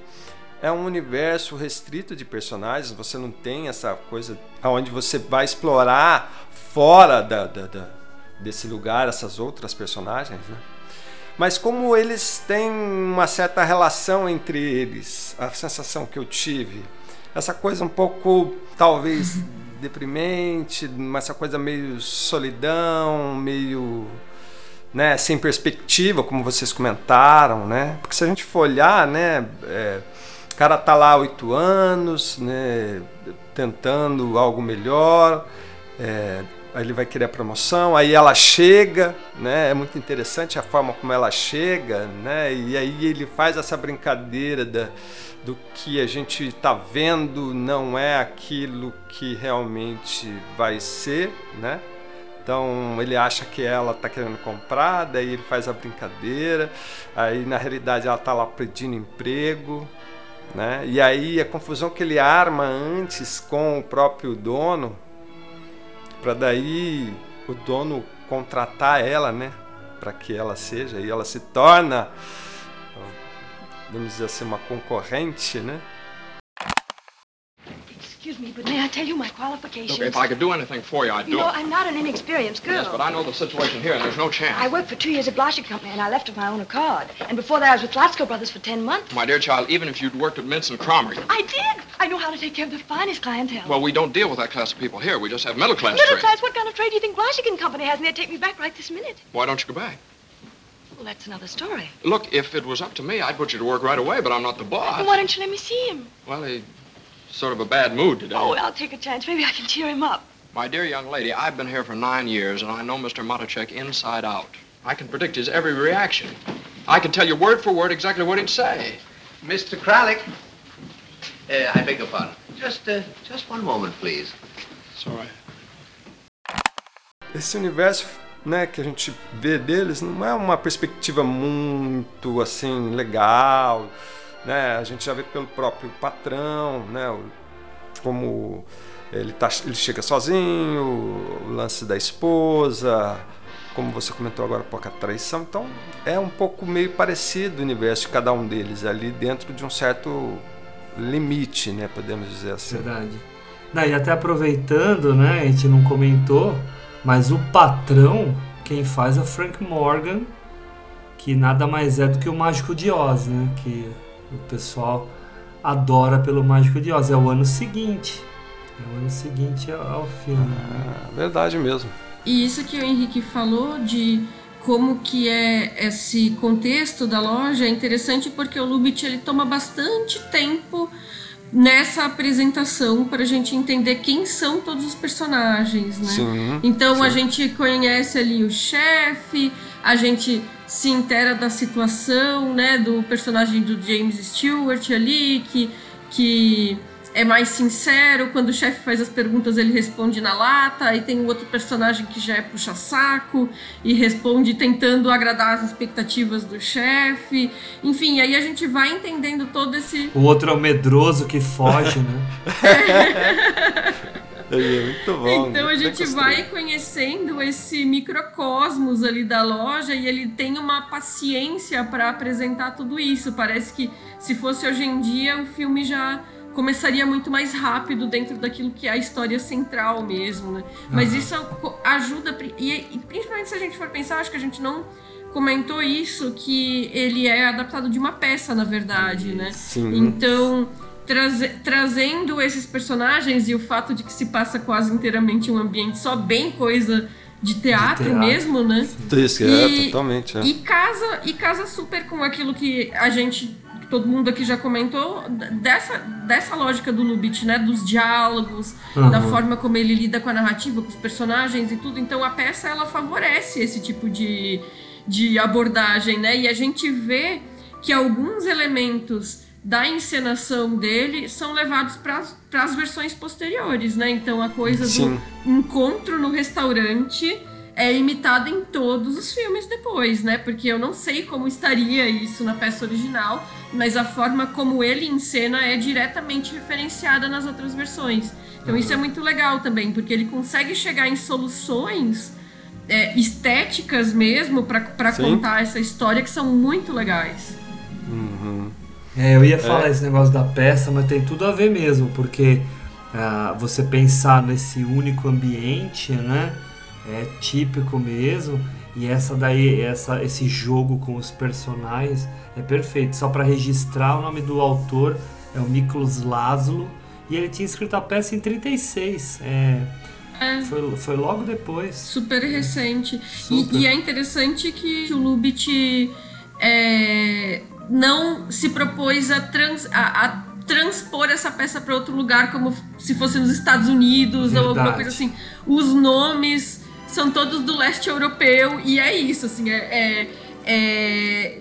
é um universo restrito de personagens, você não tem essa coisa onde você vai explorar fora da, da, da, desse lugar essas outras personagens, né? Mas como eles têm uma certa relação entre eles, a sensação que eu tive, essa coisa um pouco, talvez, deprimente, essa coisa meio solidão, meio né, sem perspectiva, como vocês comentaram, né? Porque se a gente for olhar, né, é, o cara tá lá há oito anos, né, tentando algo melhor, é, aí ele vai querer a promoção, aí ela chega, né? É muito interessante a forma como ela chega, né? E aí ele faz essa brincadeira da, do que a gente está vendo não é aquilo que realmente vai ser, né? Então ele acha que ela está querendo comprar, daí ele faz a brincadeira, aí na realidade ela está lá pedindo emprego, né? E aí a confusão que ele arma antes com o próprio dono, para daí o dono contratar ela, né? Para que ela seja, e ela se torna, vamos dizer assim, uma concorrente, né? Excuse me, but may I tell you my qualifications? Look, if I could do anything for you, I'd do you know, it. I'm not an inexperienced girl. Yes, but I know the situation here, and there's no chance. I worked for two years at Blasher Company, and I left of my own accord. And before that, I was with Latsko Brothers for ten months. My dear child, even if you'd worked at Mince and Cromer, I did. I know how to take care of the finest clientele. well, we don't deal with that class of people here. We just have middle class Middle trade. class? What kind of trade do you think Blasher Company has? And they'd take me back right this minute. Why don't you go back? Well, that's another story. Look, if it was up to me, I'd put you to work right away, but I'm not the boss. Then why don't you let me see him? Well, he's sort of a bad mood today. Oh, I'll take a chance. Maybe I can cheer him up. My dear young lady, I've been here for nine years, and I know Mr. Matacek inside out. I can predict his every reaction. I can tell you word for word exactly what he'd say. Mr. Kralik. Uh, I beg your pardon. Just, uh, just one moment, please. Esse universo né, que a gente vê deles não é uma perspectiva muito assim legal, né? A gente já vê pelo próprio patrão, né? Como ele, tá, ele chega sozinho, o lance da esposa, como você comentou agora, pouca traição. Então é um pouco meio parecido o universo de cada um deles ali dentro de um certo limite, né? Podemos dizer assim. Verdade. Não, e até aproveitando, né, a gente não comentou, mas o patrão, quem faz é o Frank Morgan, que nada mais é do que o Mágico de Oz, né, que o pessoal adora pelo Mágico de Oz. É o ano seguinte, é o ano seguinte ao ao filme. É verdade mesmo. E isso que o Henrique falou de como que é esse contexto da loja é interessante porque o Lubitsch ele toma bastante tempo nessa apresentação para a gente entender quem são todos os personagens, né? Sim, então a sim. gente conhece ali o chefe, a gente se intera da situação, né, do personagem do James Stewart ali que que é mais sincero, quando o chefe faz as perguntas ele responde na lata, aí tem um outro personagem que já é puxa-saco e responde tentando agradar as expectativas do chefe. Enfim, aí a gente vai entendendo todo esse O outro é o medroso que foge, né? É muito bom. Então a muito bem gente vai conhecendo esse microcosmos ali da loja e ele tem uma paciência para apresentar tudo isso. Parece que se fosse hoje em dia o filme já começaria muito mais rápido dentro daquilo que é a história central mesmo, né? Mas isso ajuda e, e principalmente se a gente for pensar, acho que a gente não comentou isso que ele é adaptado de uma peça, na verdade, né? Sim. Então, traze- trazendo esses personagens e o fato de que se passa quase inteiramente um ambiente só bem coisa de teatro, teatro. mesmo, né? Isso, é, totalmente. É. E casa, e casa super com aquilo que a gente, todo mundo aqui já comentou, dessa, dessa lógica do Lubitsch, né? Dos diálogos, Uhum. da forma como ele lida com a narrativa, com os personagens e tudo. Então a peça, ela favorece esse tipo de, de abordagem, né? E a gente vê que alguns elementos da encenação dele são levados para as versões posteriores, né? Então a coisa Sim. do encontro no restaurante é imitada em todos os filmes depois, né? Porque eu não sei como estaria isso na peça original, mas a forma como ele encena é diretamente referenciada nas outras versões. Então isso é muito legal também, porque ele consegue chegar em soluções é, estéticas mesmo para contar essa história que são muito legais. Uhum. É, eu ia falar É. esse negócio da peça, mas tem tudo a ver mesmo, porque ah, você pensar nesse único ambiente, né? É típico mesmo. E essa daí, essa, esse jogo com os personagens é perfeito. Só para registrar, o nome do autor é o Miklos Laszlo. E ele tinha escrito a peça em 36. É, foi, foi logo depois. Super recente. Super. E, e é interessante que o Lubitsch é, não se propôs a, trans- a- a transpor essa peça para outro lugar, como se fosse nos Estados Unidos ou alguma Verdade. coisa assim. Os nomes são todos do leste europeu e é isso, assim, é. é- é-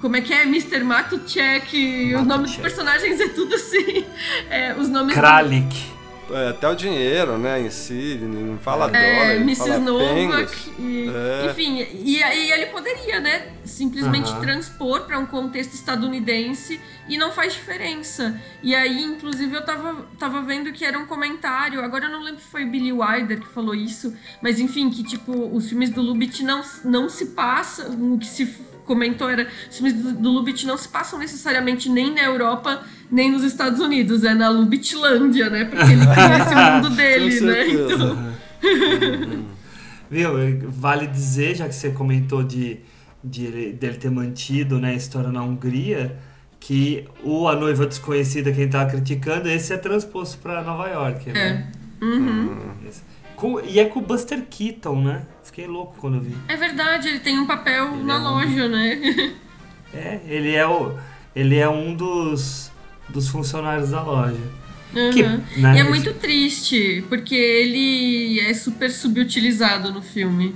como é que é? Mr. Matuchek, o nome dos personagens é tudo assim. É, os nomes. Kralik. É, até o dinheiro, né, em si, não fala É, dólar, Mrs. Novak, e- É. enfim, e aí ele poderia, né, simplesmente Aham. transpor para um contexto estadunidense e não faz diferença. E aí, inclusive, eu tava, tava vendo que era um comentário, agora eu não lembro se foi Billy Wilder que falou isso, mas enfim, que tipo, os filmes do Lubitsch não, não se passam, o que se comentou era, os filmes do, Lubitsch não se passam necessariamente nem na Europa, nem nos Estados Unidos, é na Lubitchlândia, né, porque ele cria esse mundo dele, né, então... Viu? Vale dizer, já que você comentou de, de ele- dele ter mantido né, a história na Hungria, que o A Noiva Desconhecida, quem tava criticando, esse é transposto para Nova York. Né? Uhum. Esse- com- e é com o Buster Keaton, né? Fiquei louco quando eu vi. É verdade, ele tem um papel na é um- loja, né? É, ele é, o, ele é um dos, dos funcionários da loja. Uhum. Que, né, e é muito triste, porque ele é super subutilizado no filme.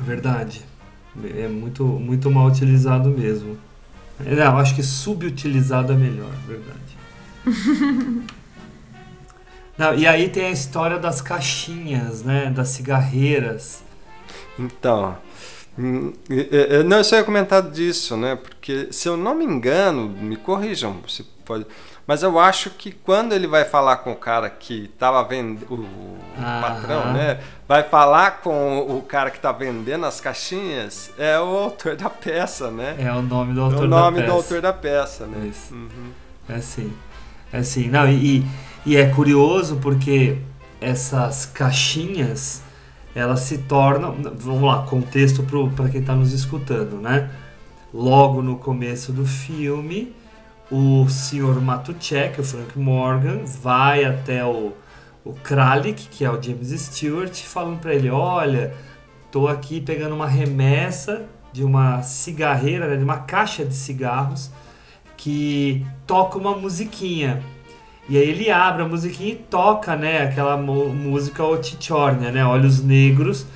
Verdade. É muito, muito mal utilizado mesmo. Não, acho que subutilizado é melhor, verdade. Não, e aí tem a história das caixinhas, né? Das cigarreiras. Então, hum, eu não eu só ia comentar disso, né? Porque se eu não me engano, me corrijam, se pode. Mas eu acho que quando ele vai falar com o cara que estava vendendo, o patrão, né? Vai falar com o cara que está vendendo as caixinhas, é o autor da peça, né? É o nome do É autor o da nome peça. do autor da peça, né? Isso. Uhum. É assim. É assim. Não, e, e é curioso porque essas caixinhas elas se tornam. Vamos lá, contexto para quem está nos escutando, né? Logo no começo do filme, o senhor Matuchek, o Frank Morgan, vai até o, o Kralik, que é o James Stewart, falando para ele: Olha, tô aqui pegando uma remessa de uma cigarreira, né, de uma caixa de cigarros que toca uma musiquinha. E aí ele abre a musiquinha e toca, né, aquela música Otichornia, né, Olhos Negros,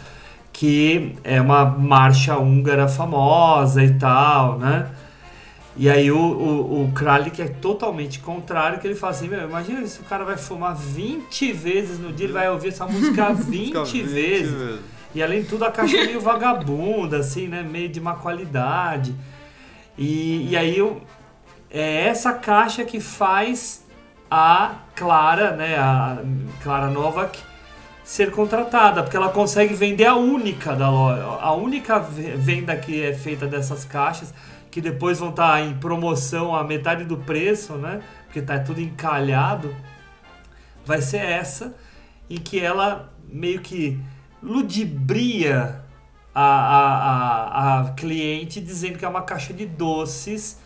que é uma marcha húngara famosa e tal, né? E aí o, o, o Kralik é totalmente contrário, que ele fala assim, meu, imagina se o cara vai fumar 20 vezes no dia, ele vai ouvir essa música 20, 20 vezes. vezes. E além de tudo, a caixa é meio vagabunda, assim, né? Meio de má qualidade. E, e aí eu, é essa caixa que faz a Clara, né? A Clara Novak ser contratada, porque ela consegue vender a única da loja, a única ve- venda que é feita dessas caixas, que depois vão estar em promoção a metade do preço, né? Porque tá tudo encalhado. Vai ser essa, em que ela meio que ludibria a, a, a, a cliente dizendo que é uma caixa de doces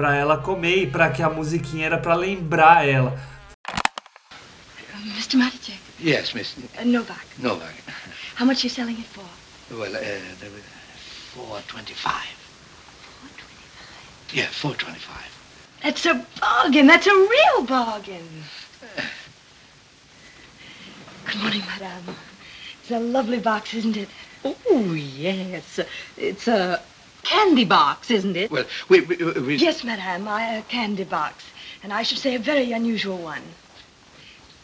para ela comer e para que a musiquinha era para lembrar ela. Mr. Maticek, Yes, Miss uh, Novak, Novak. how much are you selling it for? Well, uh, there were four twenty-five. Yeah, four twenty-five. That's a bargain. That's a real bargain. Good morning, madame. It's a lovely box, isn't it? Oh, yes. It's a candy box, isn't it? Well, we, we, we Yes, madame, I, a candy box. And I should say a very unusual one.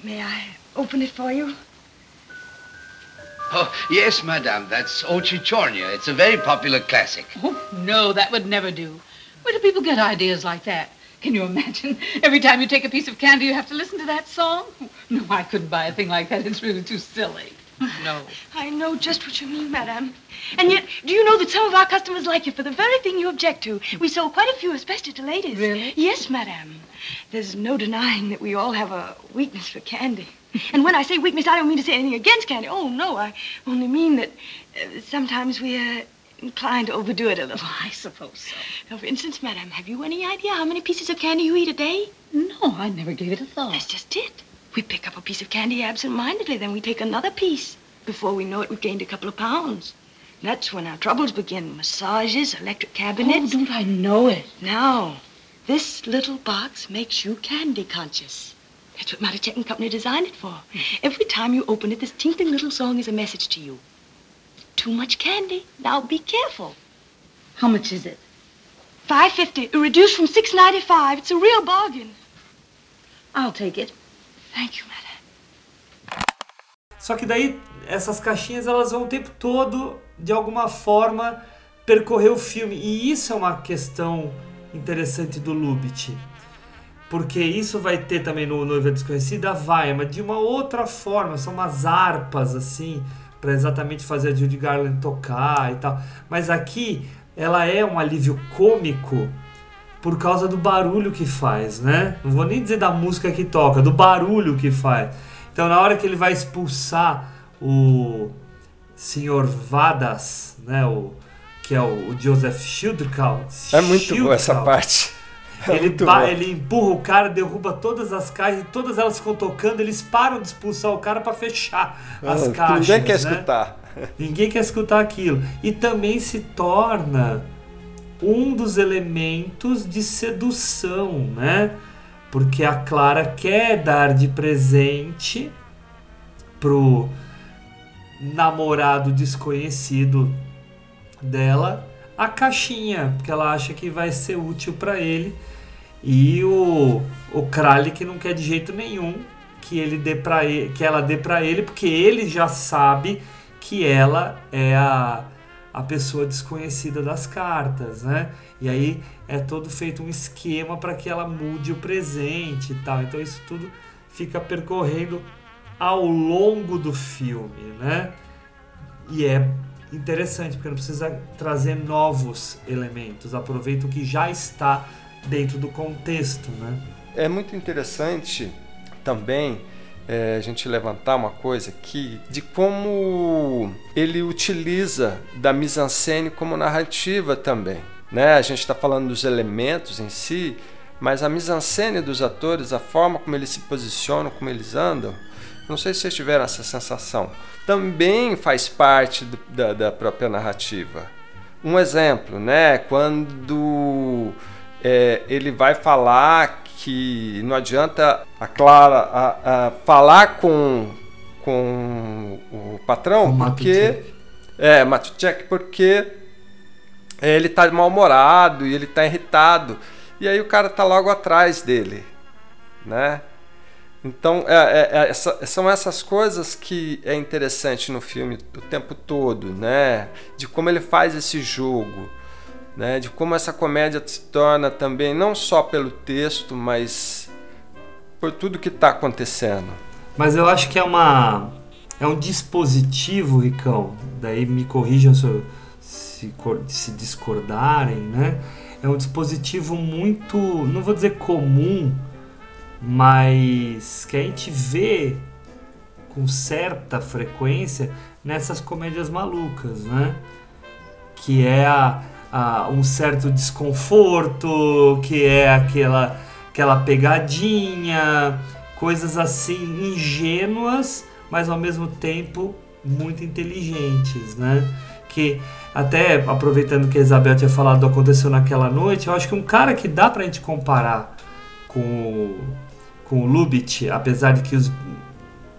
May I open it for you? Oh, yes, madame. That's Ochichornia. It's a very popular classic. Oh, no, that would never do. Where do people get ideas like that? Can you imagine? Every time you take a piece of candy, you have to listen to that song? No, I couldn't buy a thing like that. It's really too silly. No. I know just what you mean, madame. And yet, do you know that some of our customers like you for the very thing you object to? We sold quite a few, especially to ladies. Really? Yes, madame. There's no denying that we all have a weakness for candy. And when I say weakness, I don't mean to say anything against candy. Oh, no, I only mean that uh, sometimes we are inclined to overdo it a little. I suppose so. Now, for instance, madame, have you any idea how many pieces of candy you eat a day? No, I never gave it a thought. That's just it. We pick up a piece of candy absent-mindedly, then we take another piece. Before we know it, we've gained a couple of pounds. That's when our troubles begin. Massages, electric cabinets. Oh, don't I know it? Now, this little box makes you candy conscious. That's what Matichek and Company designed it for. Hmm. Every time you open it, this tinkling little song is a message to you. Too much candy. Now be careful. How much is it? Five fifty. Reduced from six ninety five. It's a real bargain. I'll take it. Thank you, madam. Só que daí essas caixinhas elas vão o tempo todo de alguma forma percorrer o filme e isso é uma questão interessante do Lubitsch. Porque isso vai ter também no Noiva Desconhecida, vai, mas de uma outra forma, são umas harpas assim, para exatamente fazer a Judy Garland tocar e tal. Mas aqui ela é um alívio cômico por causa do barulho que faz, né? Não vou nem dizer da música que toca, do barulho que faz. Então na hora que ele vai expulsar o senhor Vadas, né, o que é o, o Joseph Schildkau. É muito boa essa parte. É Ele, ba- ele empurra o cara, derruba todas as caixas, e todas elas ficam tocando, eles param de expulsar o cara para fechar as Ah, que caixas. ninguém quer né? escutar. Ninguém quer escutar aquilo. E também se torna um dos elementos de sedução, né? Porque a Clara quer dar de presente pro namorado desconhecido dela a caixinha, porque ela acha que vai ser útil para ele. E o o Kralik não quer de jeito nenhum que ele dê para que ela dê para ele, porque ele já sabe que ela é a, a pessoa desconhecida das cartas, né? E aí é todo feito um esquema para que ela mude o presente e tal. Então isso tudo fica percorrendo ao longo do filme, né? E é interessante porque não precisa trazer novos elementos, aproveita o que já está dentro do contexto, né? É muito interessante também é, a gente levantar uma coisa aqui de como ele utiliza da mise-en-scène como narrativa também. Né? A gente está falando dos elementos em si, mas a mise-en-scène dos atores, a forma como eles se posicionam, como eles andam, não sei se vocês tiveram essa sensação, também faz parte do- da, da própria narrativa. Um exemplo, né? Quando é, ele vai falar que não adianta a Clara a- a falar com, com o patrão, porque é Matuchek, porque ele tá mal-humorado e ele tá irritado. E aí o cara tá logo atrás dele, né? Então, é, é- é- são essas coisas que é interessante no filme o tempo todo, né? De como ele faz esse jogo, né? De como essa comédia se torna também não só pelo texto, mas por tudo que está acontecendo. Mas eu acho que é uma é um dispositivo, Ricão. Daí me corrijam se, se, se discordarem, né? É um dispositivo muito, não vou dizer comum, mas que a gente vê com certa frequência nessas comédias malucas, né? Que é a, a- um certo desconforto, que é aquela, aquela pegadinha, coisas assim ingênuas, mas ao mesmo tempo muito inteligentes, né? Que até aproveitando que a Isabel tinha falado do aconteceu naquela noite, eu acho que um cara que dá pra gente comparar com com o Lubitsch, apesar de que os,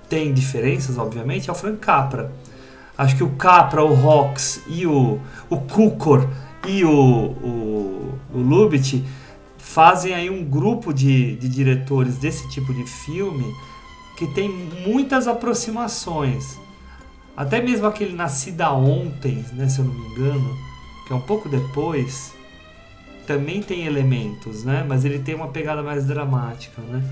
tem diferenças, obviamente, é o Frank Capra. Acho que o Capra, o Rox e o, o Kukor e o, o, o Lubitsch fazem aí um grupo de, de diretores desse tipo de filme que tem muitas aproximações. Até mesmo aquele Nascida Ontem, né, se eu não me engano, que é um pouco depois, também tem elementos, né? Mas ele tem uma pegada mais dramática, né?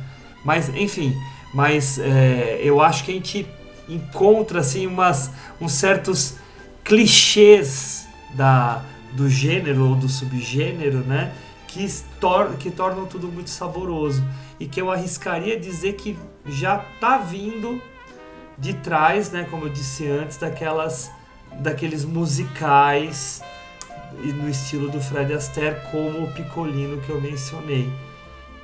Mas, enfim, mas é, eu acho que a gente encontra assim umas, uns certos clichês da, do gênero ou do subgênero, né? Que, tor que tornam tudo muito saboroso. E que eu arriscaria dizer que já tá vindo de trás, né? Como eu disse antes, daquelas daqueles musicais no estilo do Fred Astaire, como o Picolino que eu mencionei.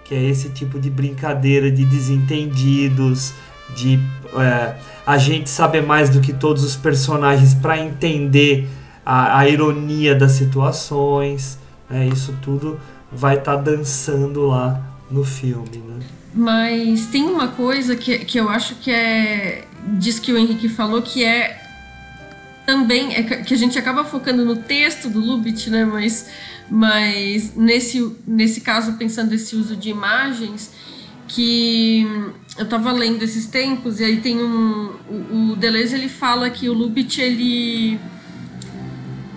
Que é esse tipo de brincadeira de desentendidos, de é, a gente saber mais do que todos os personagens para entender a, a, ironia das situações. Né? Isso tudo vai estar tá dançando lá no filme. Né? Mas tem uma coisa que, que eu acho que é. Diz que o Henrique falou que é também é que a gente acaba focando no texto do Lubitsch, né? Mas, mas nesse, nesse caso, pensando nesse uso de imagens, que eu estava lendo esses tempos e aí tem um o, o Deleuze ele fala que o Lubitsch ele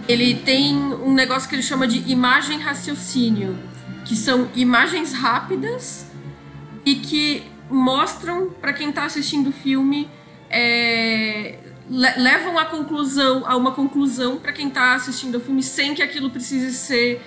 ele tem um negócio que ele chama de imagem raciocínio, que são imagens rápidas e que mostram para quem está assistindo o filme é, levam a conclusão a uma conclusão para quem está assistindo o filme sem que aquilo precise ser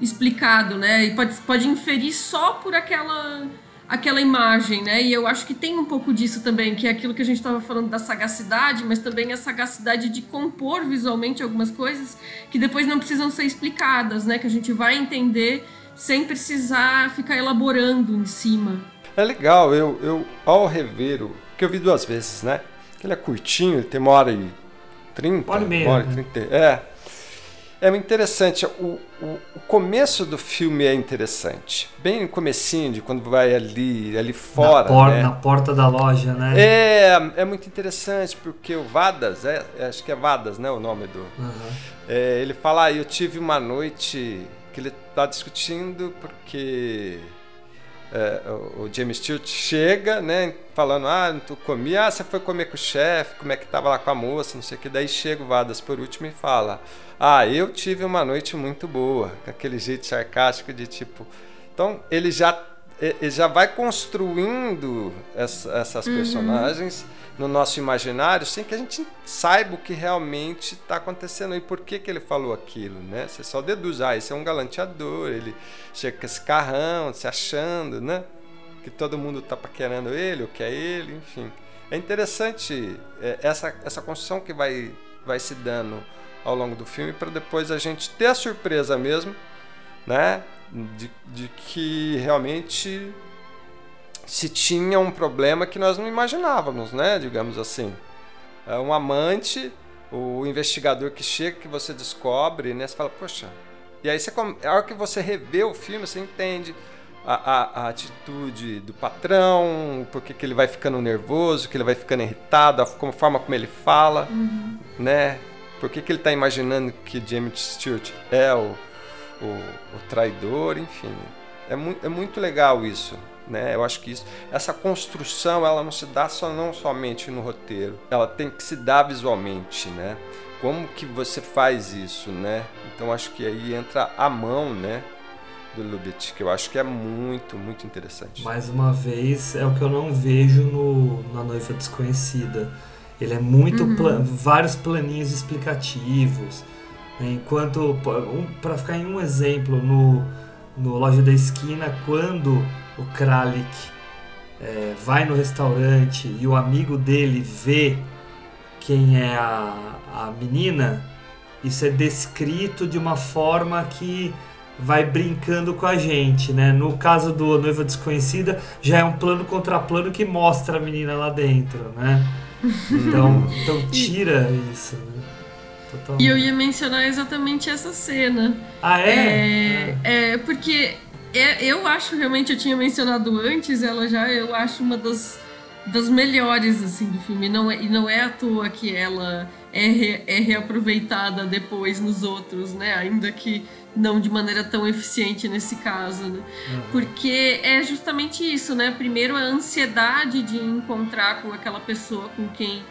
explicado, né? E pode, pode inferir só por aquela aquela imagem, né? E eu acho que tem um pouco disso também, que é aquilo que a gente estava falando da sagacidade, mas também a sagacidade de compor visualmente algumas coisas que depois não precisam ser explicadas, né? Que a gente vai entender sem precisar ficar elaborando em cima. É legal, eu, eu ao rever o que eu vi duas vezes, né? Ele é curtinho, ele tem uma hora e trinta. Uma hora e meia. Uma hora e trinta. É. É interessante. O, o, o, começo do filme é interessante. Bem no comecinho, de quando vai ali, ali fora. Na, por, né? na porta da loja, né? É, é muito interessante, porque o Vadas, é, acho que é Vadas, né? O nome do. Uhum. É, ele fala, ah, eu tive uma noite que ele está discutindo porque é, o, James Stewart chega, né, falando, ah, tu comia, ah, você foi comer com o chefe, como é que tava lá com a moça, não sei o que, daí chega o Vadas por último e fala, ah, eu tive uma noite muito boa, com aquele jeito sarcástico de tipo, então ele já ele já vai construindo essa, essas uhum. personagens no nosso imaginário sem que a gente saiba o que realmente está acontecendo e por que, que ele falou aquilo, né? Você só deduz, ah, esse é um galanteador, ele chega com esse carrão, se achando, né? Que todo mundo está paquerando ele, o que é ele, enfim. É interessante é, essa, essa construção que vai, vai se dando ao longo do filme para depois a gente ter a surpresa mesmo, né? De, de que realmente se tinha um problema que nós não imaginávamos, né? Digamos assim. É um amante, o investigador que chega, que você descobre, né? Você fala, poxa. E aí, você, a hora que você revê o filme, você entende a, a, a atitude do patrão, porque que ele vai ficando nervoso, que ele vai ficando irritado, a forma como ele fala, uhum. né? Por que, que ele está imaginando que James Stewart é o, o, o traidor, enfim. É, mu é muito legal isso né? Eu acho que isso, essa construção, ela não se dá só não somente no roteiro, ela tem que se dar visualmente, né? Como que você faz isso, né? Então acho que aí entra a mão, né? Do Lubitsch, que eu acho que é muito, muito interessante. Mais uma vez, é o que eu não vejo no, na Noiva Desconhecida. Ele é muito uhum. plan, vários planinhos explicativos. Né? Enquanto, para ficar em um exemplo, no, no Loja da Esquina, quando o Kralik é, vai no restaurante e o amigo dele vê quem é a, a menina, isso é descrito de uma forma que vai brincando com a gente, né? No caso do Noiva Desconhecida, já é um plano contra plano que mostra a menina lá dentro, né? Então, então tira isso, né? E eu ia mencionar exatamente essa cena. Ah, é? É, é porque é, eu acho realmente, eu tinha mencionado antes, ela já eu acho uma das, das melhores assim do filme. Não é, e não é à toa que ela é, re, é reaproveitada depois nos outros, né? Ainda que não de maneira tão eficiente nesse caso, né? Uhum. Porque é justamente isso, né? Primeiro a ansiedade de encontrar com aquela pessoa com quem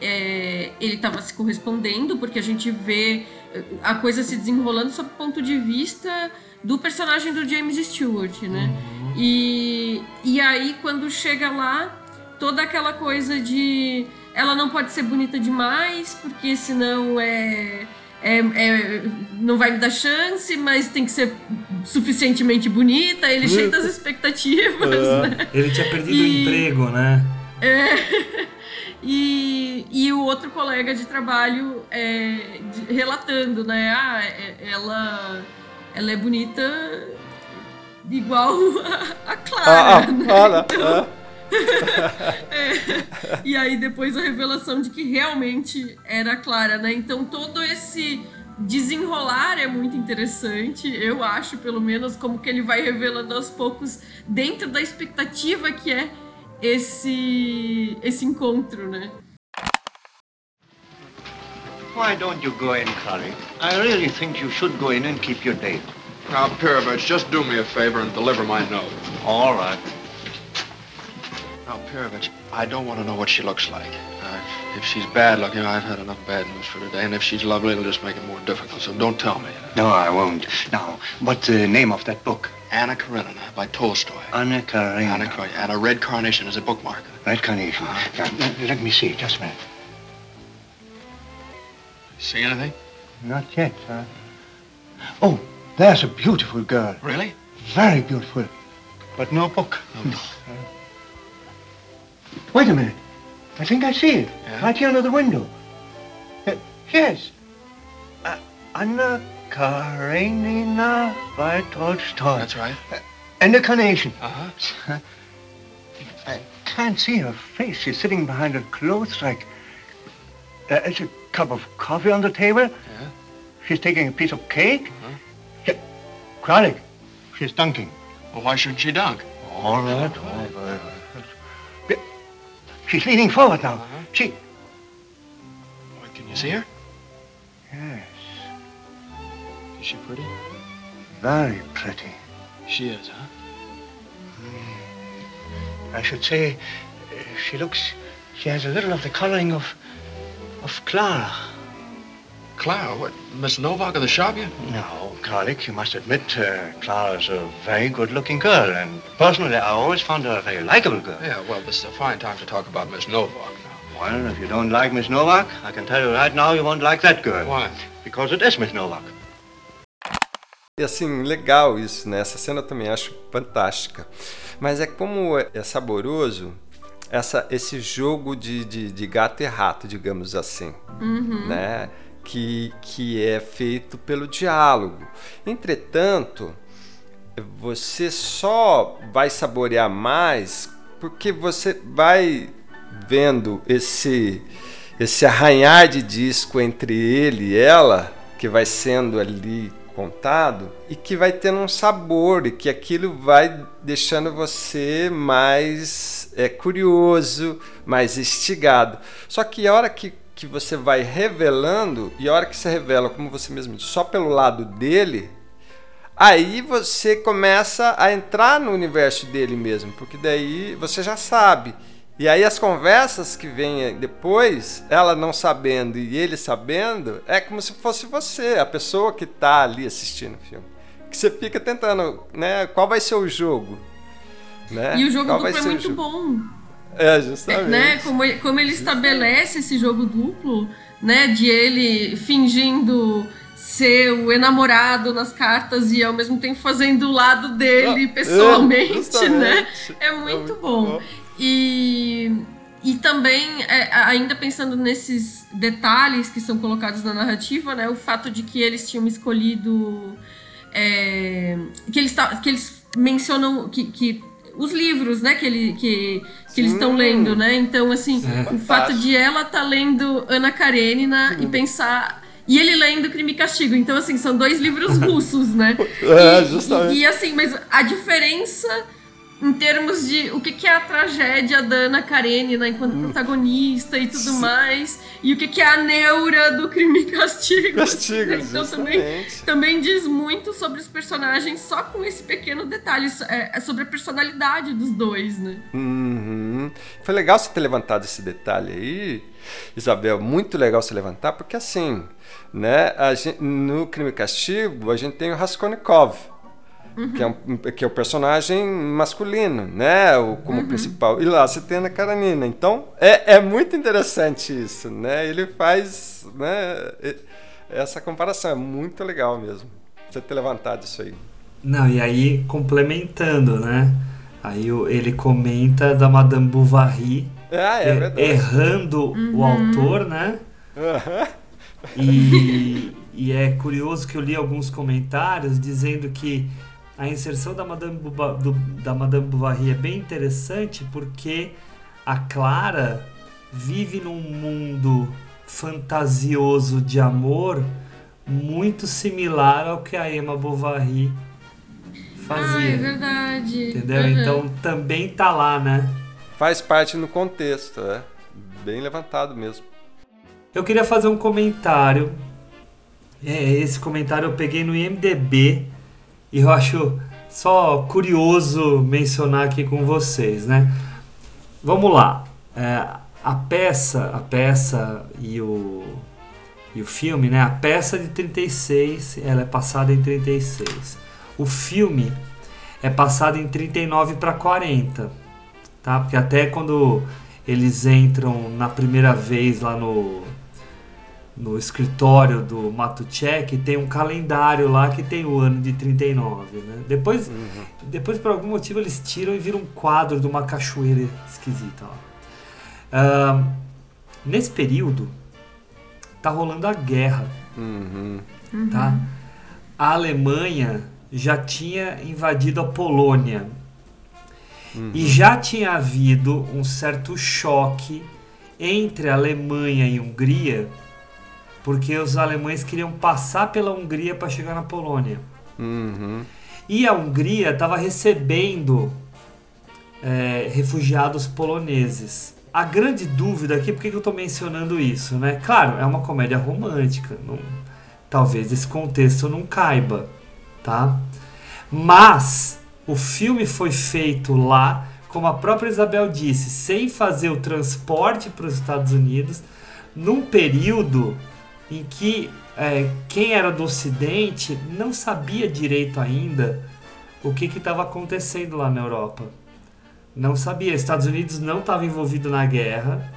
é, ele estava se correspondendo, porque a gente vê eh, a coisa se desenrolando sob o ponto de vista do personagem do James Stewart, né? Uhum. E, e aí, quando chega lá, toda aquela coisa de ela não pode ser bonita demais, porque senão é, é, é, não vai me dar chance, mas tem que ser suficientemente bonita. Ele cheio das expectativas. Uh, né? Ele tinha perdido e, o emprego, né? É, e, e o outro colega de trabalho é, de, relatando, né? Ah, é, ela, ela é bonita igual a, a Clara. Ah, ah né? ah, então, é, e aí depois a revelação de que realmente era Clara, né? Então todo esse desenrolar é muito interessante, eu acho, pelo menos, como que ele vai revelando aos poucos dentro da expectativa que é esse esse encontro, né? Why don't you go in, Clary? I really think you should go in and keep your date. Now, Pirovich, just do me a favor and deliver my note. All right. Now, I don't want to know what she looks like. Uh, if she's bad looking, I've had enough bad news for today, and if she's lovely, it'll just make it more difficult, so don't tell me. No, I won't. Now, what's the name of that book? Anna Karenina by Tolstoy. Anna Karenina. Anna Karenina. And a red carnation is a bookmark. Red carnation. Uh, now, let me see, just a minute. See anything? Not yet, sir. Oh, there's a beautiful girl. Really? Very beautiful. But no book. No book. Wait a minute. I think I see it. Yeah? Right here under the window. Uh, yes. Uh, Anna Karenina by Tolstoy. That's right. Uh, and a carnation. Uh-huh. I can't see her face. She's sitting behind a clothes rack. Uh, there's a cup of coffee on the table. Yeah. She's taking a piece of cake. Uh-huh. She, Kralik, she's dunking. Well, why shouldn't she dunk? All right, all right, all right. She's leaning forward now. Uh-huh. She. What, can you see her? Yes. Is she pretty? Very pretty. She is, huh? Mm. I should say uh, she looks. She has a little of the coloring of. of Clara. Clara? What? Miss Novak of the shop yet? No, Karlik, you must admit uh, Clara's a very good-looking girl, and personally, I always found her a very likable girl. Yeah, well, this is a fine time to talk about Miss Novak now. Well, if you don't like Miss Novak, I can tell you right now you won't like that girl. Why? Because it is Miss Novak. E assim, legal isso, né? Essa cena eu também acho fantástica. Mas é como é saboroso essa, esse jogo de, de, de gato e rato, digamos assim. Uhum. Né? Que, que é feito pelo diálogo. Entretanto, você só vai saborear mais porque você vai vendo esse esse arranhar de disco entre ele e ela que vai sendo ali contado e que vai tendo um sabor e que aquilo vai deixando você mais é, curioso, mais instigado. Só que a hora que que você vai revelando, e a hora que você revela, como você mesmo disse, só pelo lado dele, aí você começa a entrar no universo dele mesmo, porque daí você já sabe. E aí as conversas que vêm depois, ela não sabendo e ele sabendo, é como se fosse você, a pessoa que está ali assistindo o filme. Que você fica tentando, né? Qual vai ser o jogo? Né? E o jogo duplo é muito bom. É, justamente. Né? Como, como ele estabelece esse jogo duplo, né? De ele fingindo ser o enamorado nas cartas e ao mesmo tempo fazendo o lado dele ah, pessoalmente, é, né? É muito, é muito bom. bom. E, e também, é, ainda pensando nesses detalhes que são colocados na narrativa, né? O fato de que eles tinham escolhido. É, que, eles, que eles mencionam que, que os livros, né, que, ele, que, que eles estão lendo, né? Então, assim, é. o fato de ela estar tá lendo Ana Karenina e pensar. E ele lendo Crime e Castigo. Então, assim, são dois livros russos, né? É, justamente. E, e, assim, mas a diferença em termos de o que, que é a tragédia da Ana Karenina enquanto hum. protagonista e tudo Sim. mais, e o que, que é a neura do crime e castigo. Castigo, então também, também diz muito sobre os personagens só com esse pequeno detalhe, é, é sobre a personalidade dos dois, né? Uhum. Uhum. Foi legal você ter levantado esse detalhe aí, Isabel. Muito legal você levantar, porque assim, né, gente, no Crime e Castigo, a gente tem o Raskolnikov. Uhum. Que, é um, que é o personagem masculino, né? O, como uhum. principal. E lá você tem a Ana Karanina. Então, é, é muito interessante isso, né? Ele faz né, essa comparação. É muito legal mesmo. Você ter levantado isso aí. Não, e aí, complementando, né? Aí ele comenta da Madame Bovary ah, é verdade. errando uhum. o autor, né? Uhum. E, e é curioso que eu li alguns comentários dizendo que a inserção da Madame, Buba, do, da Madame Bovary é bem interessante porque a Clara vive num mundo fantasioso de amor muito similar ao que a Emma Bovary fazia. Ah, é verdade. Entendeu? Uhum. Então também tá lá, né? Faz parte no contexto, é. Bem levantado mesmo. Eu queria fazer um comentário. É, esse comentário eu peguei no IMDB e eu acho só curioso mencionar aqui com vocês, né? Vamos lá. É, a peça, a peça e o e o filme, né? A peça de 36, ela é passada em 36. O filme é passado em 39 para 40, tá? Porque até quando eles entram na primeira vez lá no no escritório do Matuchek tem um calendário lá que tem o ano de 39, né? Depois, uhum. depois por algum motivo eles tiram e viram um quadro de uma cachoeira esquisita. Uh, nesse período tá rolando a guerra, uhum. tá? A Alemanha já tinha invadido a Polônia uhum. e já tinha havido um certo choque entre a Alemanha e a Hungria porque os alemães queriam passar pela Hungria para chegar na Polônia. Uhum. E a Hungria estava recebendo é, refugiados poloneses. A grande dúvida aqui, por que eu estou mencionando isso? Né? Claro, é uma comédia romântica. Não, talvez esse contexto não caiba, tá? Mas o filme foi feito lá, como a própria Isabel disse, sem fazer o transporte para os Estados Unidos, num período em que é, quem era do Ocidente não sabia direito ainda o que estava acontecendo lá na Europa. Não sabia. Estados Unidos não estava envolvido na guerra.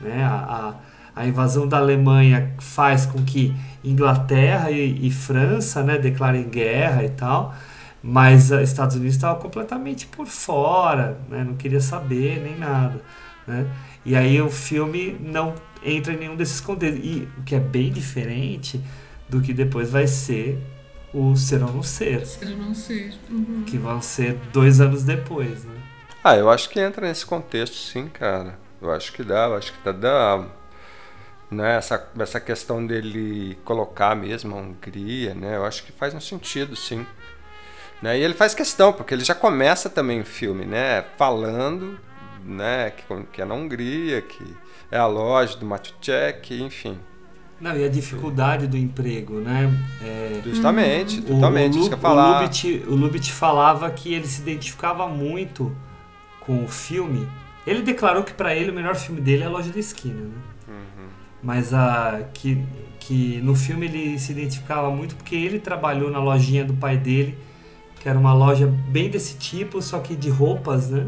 Né? A, a, a, invasão da Alemanha faz com que Inglaterra e, e França né, declarem guerra e tal. Mas os Estados Unidos estava completamente por fora, né? não queria saber nem nada. Né? E aí o filme não entra em nenhum desses contextos. E o que é bem diferente do que depois vai ser o Ser ou Não Ser. Ser ou Não Ser. Uhum. Que vão ser dois anos depois, né? Ah, eu acho que entra nesse contexto, sim, cara. Eu acho que dá, eu acho que tá dá, né, essa, essa questão dele colocar mesmo a Hungria, né? Eu acho que faz um sentido, sim. Né? E ele faz questão, porque ele já começa também o filme, né? Falando, né, que, que é na Hungria, que é a loja do Matuchek, enfim. Não, e a dificuldade do emprego, né? É, justamente, totalmente, o, isso que eu falar. O Lubit, o Lubit falava que ele se identificava muito com o filme. Ele declarou que para ele o melhor filme dele é a Loja da Esquina, né? Uhum. Mas a, que, que no filme ele se identificava muito porque ele trabalhou na lojinha do pai dele, que era uma loja bem desse tipo, só que de roupas, né?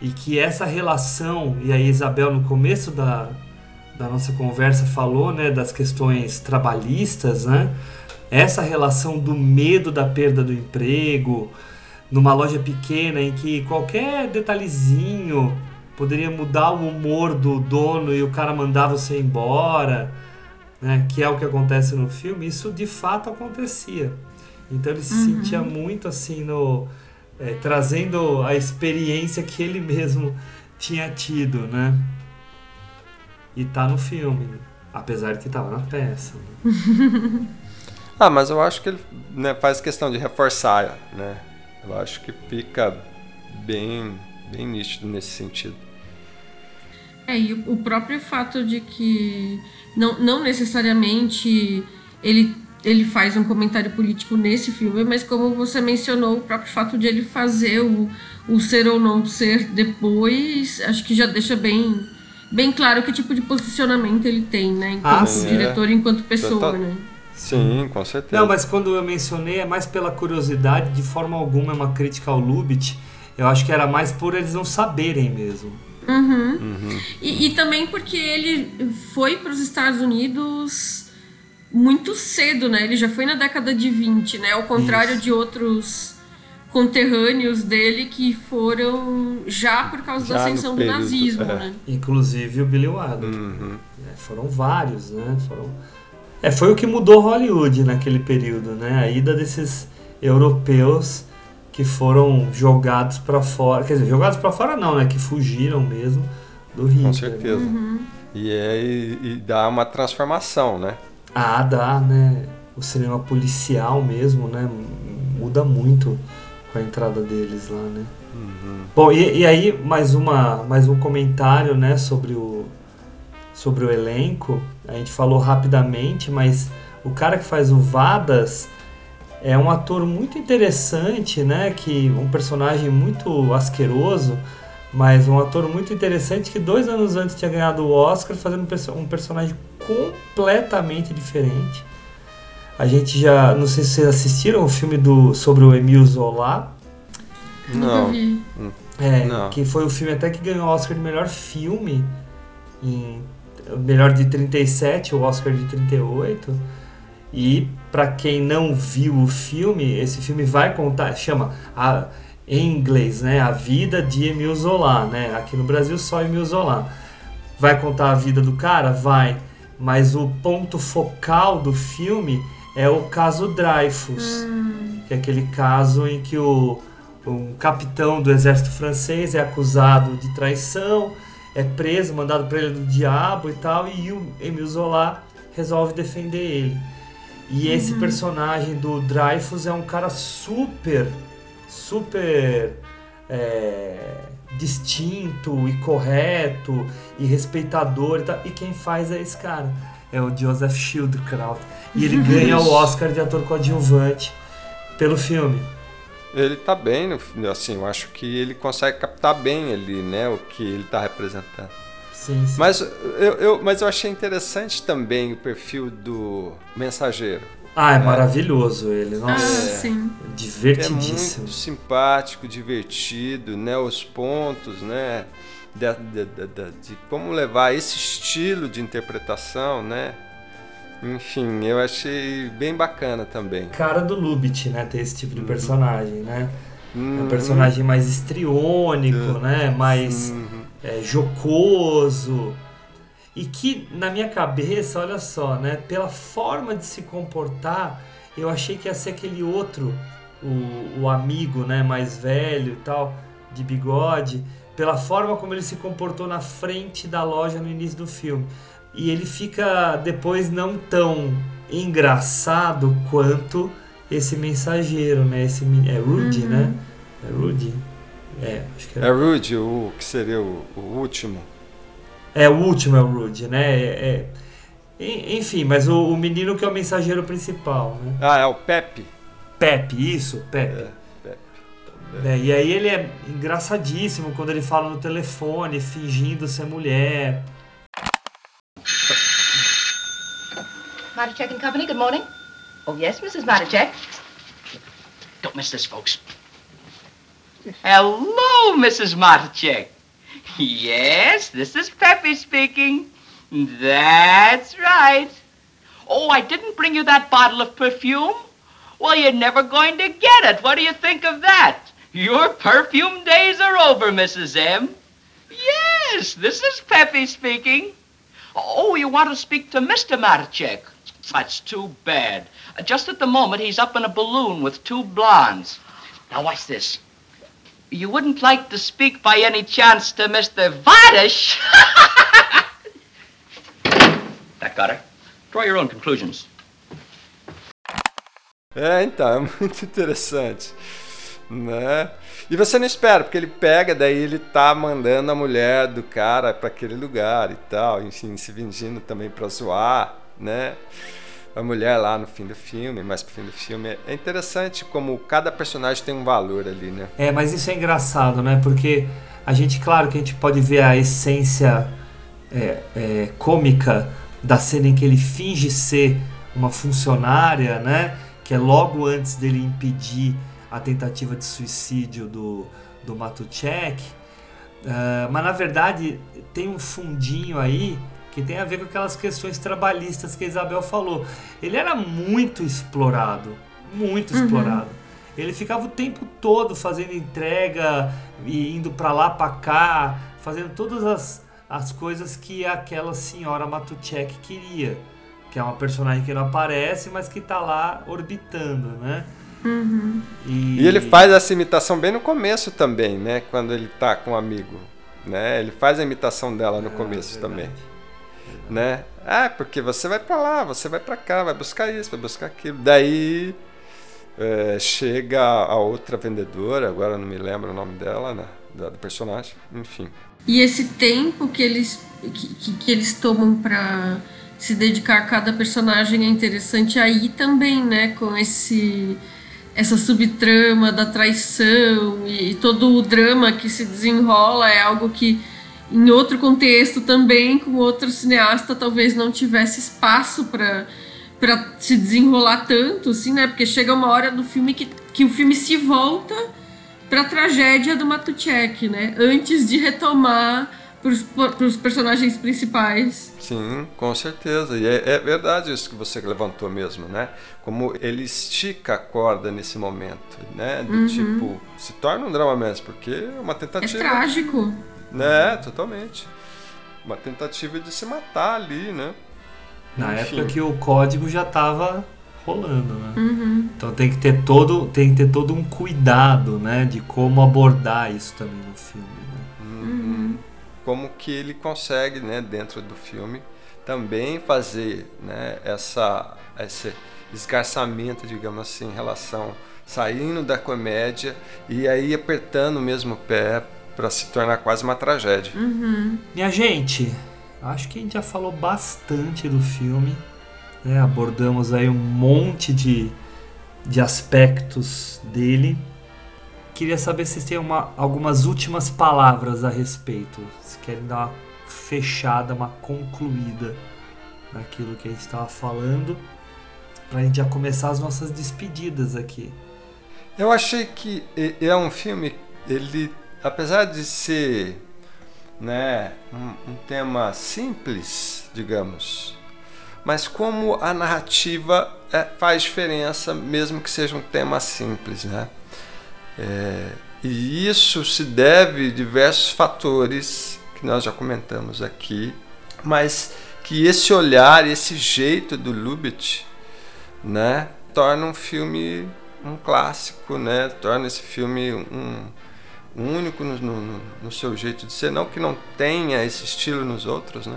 E que essa relação, e aí Isabel no começo da, da nossa conversa falou né, das questões trabalhistas, né? essa relação do medo da perda do emprego, numa loja pequena em que qualquer detalhezinho poderia mudar o humor do dono e o cara mandava você embora, né? que é o que acontece no filme, isso de fato acontecia. Então ele se uhum. sentia muito assim no é, trazendo a experiência que ele mesmo tinha tido, né? E tá no filme, apesar de que tava na peça. Né? ah, mas eu acho que ele né, faz questão de reforçar, né? Eu acho que fica bem, bem nítido nesse sentido. É, e o próprio fato de que não, não necessariamente ele ele faz um comentário político nesse filme, mas como você mencionou, o próprio fato de ele fazer o, o ser ou não ser depois, acho que já deixa bem, bem claro que tipo de posicionamento ele tem, né? Enquanto Ah, diretor e enquanto pessoa, Tá- né? Sim, com certeza. Não, mas quando eu mencionei é mais pela curiosidade, de forma alguma é uma crítica ao Lubitsch. Eu acho que era mais por eles não saberem mesmo. Uhum. E, e também porque ele foi para os Estados Unidos muito cedo, né? Ele já foi na década de 20, né? Ao contrário Isso. de outros conterrâneos dele que foram já por causa da Já no ascensão do nazismo, é. né? Inclusive o Billy Wilder. Uhum. É, foram vários, né? Foram... É, foi o que mudou Hollywood naquele período, né? A ida desses europeus que foram jogados pra fora. Quer dizer, jogados pra fora não, né? Que fugiram mesmo do Hitler. Com certeza. Uhum. E, é, e, e dá uma transformação, né? Ah, dá, né? O cinema policial mesmo, né? Muda muito com a entrada deles lá, né? Bom, e, e aí mais uma mais um comentário, né, sobre o sobre o elenco. A gente falou rapidamente, mas o cara que faz o Vadas é um ator muito interessante, né, que um personagem muito asqueroso, mas um ator muito interessante que dois anos antes tinha ganhado o Oscar fazendo um perso- um personagem completamente diferente. A gente já, não sei se vocês assistiram o filme do sobre o Emile Zola, Não. Hum. é, Não. que foi o filme até que ganhou o Oscar de melhor filme em melhor de 37, o Oscar de 38. E pra quem não viu o filme, esse filme vai contar, chama a, em inglês, né, A Vida de Emile Zola, né? Aqui no Brasil só Emile Zola. Vai contar a vida do cara? Vai. Mas o ponto focal do filme é o caso Dreyfus, que é aquele caso em que o um capitão do exército francês é acusado de traição, é preso, mandado para ele do diabo e tal, e o Emile Zola resolve defender ele. E esse personagem do Dreyfus é um cara super, super é, distinto e correto e respeitador e tal. E quem faz é esse cara, é o Joseph Schildkraut. E ele ganha o Oscar de ator coadjuvante pelo filme. Ele tá bem no filme, assim, eu acho que ele consegue captar bem ali, né, o que ele tá representando. Sim, sim. Mas eu, eu- mas eu achei interessante também o perfil do mensageiro. Ah, é né? maravilhoso ele, Ah, nossa. sim. É Divertidíssimo. muito simpático, divertido, né? Os pontos, né? De, de, de- de- de como levar esse estilo de interpretação, né? Enfim, eu achei bem bacana também. Cara do Lubitsch, né? Ter esse tipo de personagem, né? É um Uhum. personagem mais estriônico, né? Mais Uhum. é, jocoso. E que, na minha cabeça, olha só, né? Pela forma de se comportar, eu achei que ia ser aquele outro, o, o amigo, né? Mais velho e tal, de bigode. Pela forma como ele se comportou na frente da loja no início do filme. E ele fica depois não tão engraçado quanto esse mensageiro, né? Esse é Rudy, Uhum. né? É Rudy. É, acho que é. É Rude, o que seria o, o último. É, o último é o Rudy, né? É, é- en- Enfim, mas o, o menino que é o mensageiro principal, né? Ah, é o Pepe. Pepe, isso, Pepe. Pepe. É, e aí ele é engraçadíssimo quando ele fala no telefone, fingindo ser mulher. Matacek and Company, good morning. Oh, yes, Mrs. Matacek. Don't miss this, folks. Hello, Mrs. Marchek. Yes, this is Peppy speaking. That's right. Oh, I didn't bring you that bottle of perfume? Well, you're never going to get it. What do you think of that? Your perfume days are over, Mrs. M. Yes, this is Peppy speaking. Oh, you want to speak to Mr. Marchek? That's too bad. Just at the moment, he's up in a balloon with two blondes. Now, watch this. You wouldn't like to speak by any chance to Mr. Vadish? that got her. Draw your own conclusions. É, então, é muito interessante. Né? E você não espera, porque ele pega, daí ele tá mandando a mulher do cara para aquele lugar e tal, enfim, se fingindo também pra zoar, né? A mulher lá no fim do filme, mais pro fim do filme. É interessante como cada personagem tem um valor ali, né? É, mas isso é engraçado, né? Porque a gente, claro que a gente pode ver a essência é, é, cômica da cena em que ele finge ser uma funcionária, né? Que é logo antes dele impedir a tentativa de suicídio do, do Matuchek. Uh, mas na verdade tem um fundinho aí que tem a ver com aquelas questões trabalhistas que a Isabel falou. Ele era muito explorado, muito uhum. explorado. Ele ficava o tempo todo fazendo entrega e indo para lá, para cá, fazendo todas as, as coisas que aquela senhora Matuchek queria. Que é uma personagem que não aparece, mas que tá lá orbitando, né? Uhum. E... e... ele faz essa imitação bem no começo também, né? Quando ele tá com um amigo. Né? Ele faz a imitação dela no é, começo é também né? Ah, porque você vai para lá, você vai para cá, vai buscar isso, vai buscar aquilo. Daí é, chega a outra vendedora, agora não me lembro o nome dela, né? Do personagem, enfim. E esse tempo que eles, que, que eles tomam para se dedicar a cada personagem é interessante aí também, né? Com esse essa subtrama da traição e, e todo o drama que se desenrola é algo que em outro contexto também, com outro cineasta, talvez não tivesse espaço para para se desenrolar tanto, assim, né? Porque chega uma hora do filme que, que o filme se volta para a tragédia do Matuchek, né? Antes de retomar para os personagens principais. Sim, com certeza. E é, é, verdade isso que você levantou mesmo, né? Como ele estica a corda nesse momento, né? Do uhum. tipo, se torna um drama mesmo, porque é uma tentativa. É trágico. Né, totalmente. Uma tentativa de se matar ali, né? Na Enfim. época que o código já estava rolando, né? Uhum. Então tem que ter todo, tem que ter todo um cuidado, né, de como abordar isso também no filme. Né? Uhum. Como que ele consegue, né, dentro do filme, também fazer, né, essa esse esgarçamento, digamos assim, em relação saindo da comédia e aí apertando mesmo o pé para se tornar quase uma tragédia. Uhum. Minha gente, acho que a gente já falou bastante do filme. Né? Abordamos aí um monte de, de aspectos dele. Queria saber se vocês têm uma, algumas últimas palavras a respeito. Se querem dar uma fechada, uma concluída naquilo que a gente estava falando. Pra gente já começar as nossas despedidas aqui. Eu achei que é um filme, ele apesar de ser né, um, um, tema simples, digamos, mas como a narrativa é, faz diferença, mesmo que seja um tema simples, né? É, e isso se deve a diversos fatores que nós já comentamos aqui, mas que esse olhar, esse jeito do Lubitsch, né, torna um filme um clássico, né? Torna esse filme um, único no, no, no, seu jeito de ser, não que não tenha esse estilo nos outros, né?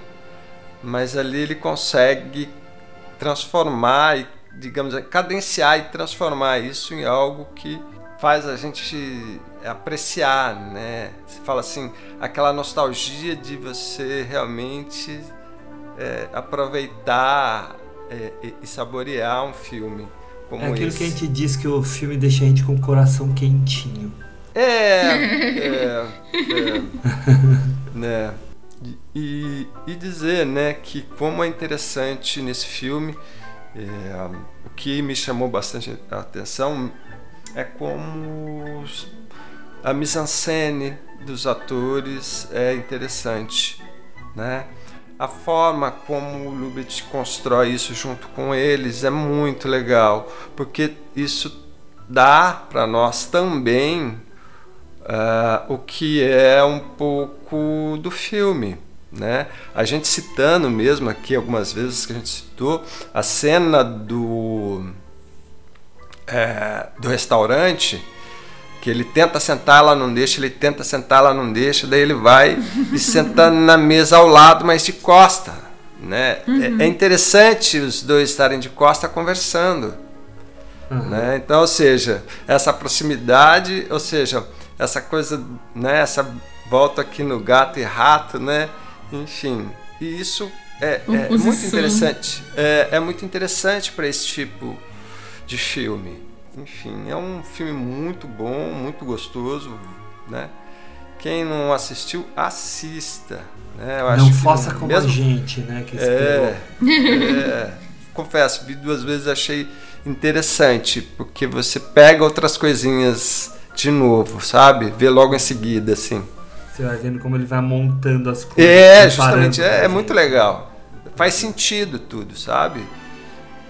Mas ali ele consegue transformar e, digamos, cadenciar e transformar isso em algo que faz a gente apreciar, né? Você fala assim, aquela nostalgia de você realmente é, aproveitar é, e saborear um filme. Como é aquilo esse. que a gente diz que o filme deixa a gente com o coração quentinho. É, é, é né? E, e dizer, né, que como é interessante nesse filme, é, o que me chamou bastante a atenção é como a mise-en-scène dos atores é interessante, né? A forma como o Lubitsch constrói isso junto com eles é muito legal, porque isso dá para nós também uh, o que é um pouco do filme. Né? A gente citando mesmo aqui algumas vezes que a gente citou a cena do é, do restaurante que ele tenta sentar, ela não deixa, ele tenta sentar, ela não deixa, daí ele vai e senta na mesa ao lado, mas de costa, né? Uhum. É, é, interessante os dois estarem de costa conversando, uhum. né? Então, ou seja, essa proximidade, ou seja, essa coisa, né, essa volta aqui no gato e rato, né? Enfim. E isso é, é Composição. muito interessante. É, é muito interessante para esse tipo de filme. Enfim, é um filme muito bom, muito gostoso, né? Quem não assistiu, assista. Né? Eu Não que faça como mesmo- a gente, né? Que é, é, confesso, vi duas vezes achei interessante, porque você pega outras coisinhas de novo, sabe? Vê logo em seguida, assim. Você vai vendo como ele vai montando as coisas. É, justamente, é, é muito legal. Faz sentido tudo, sabe?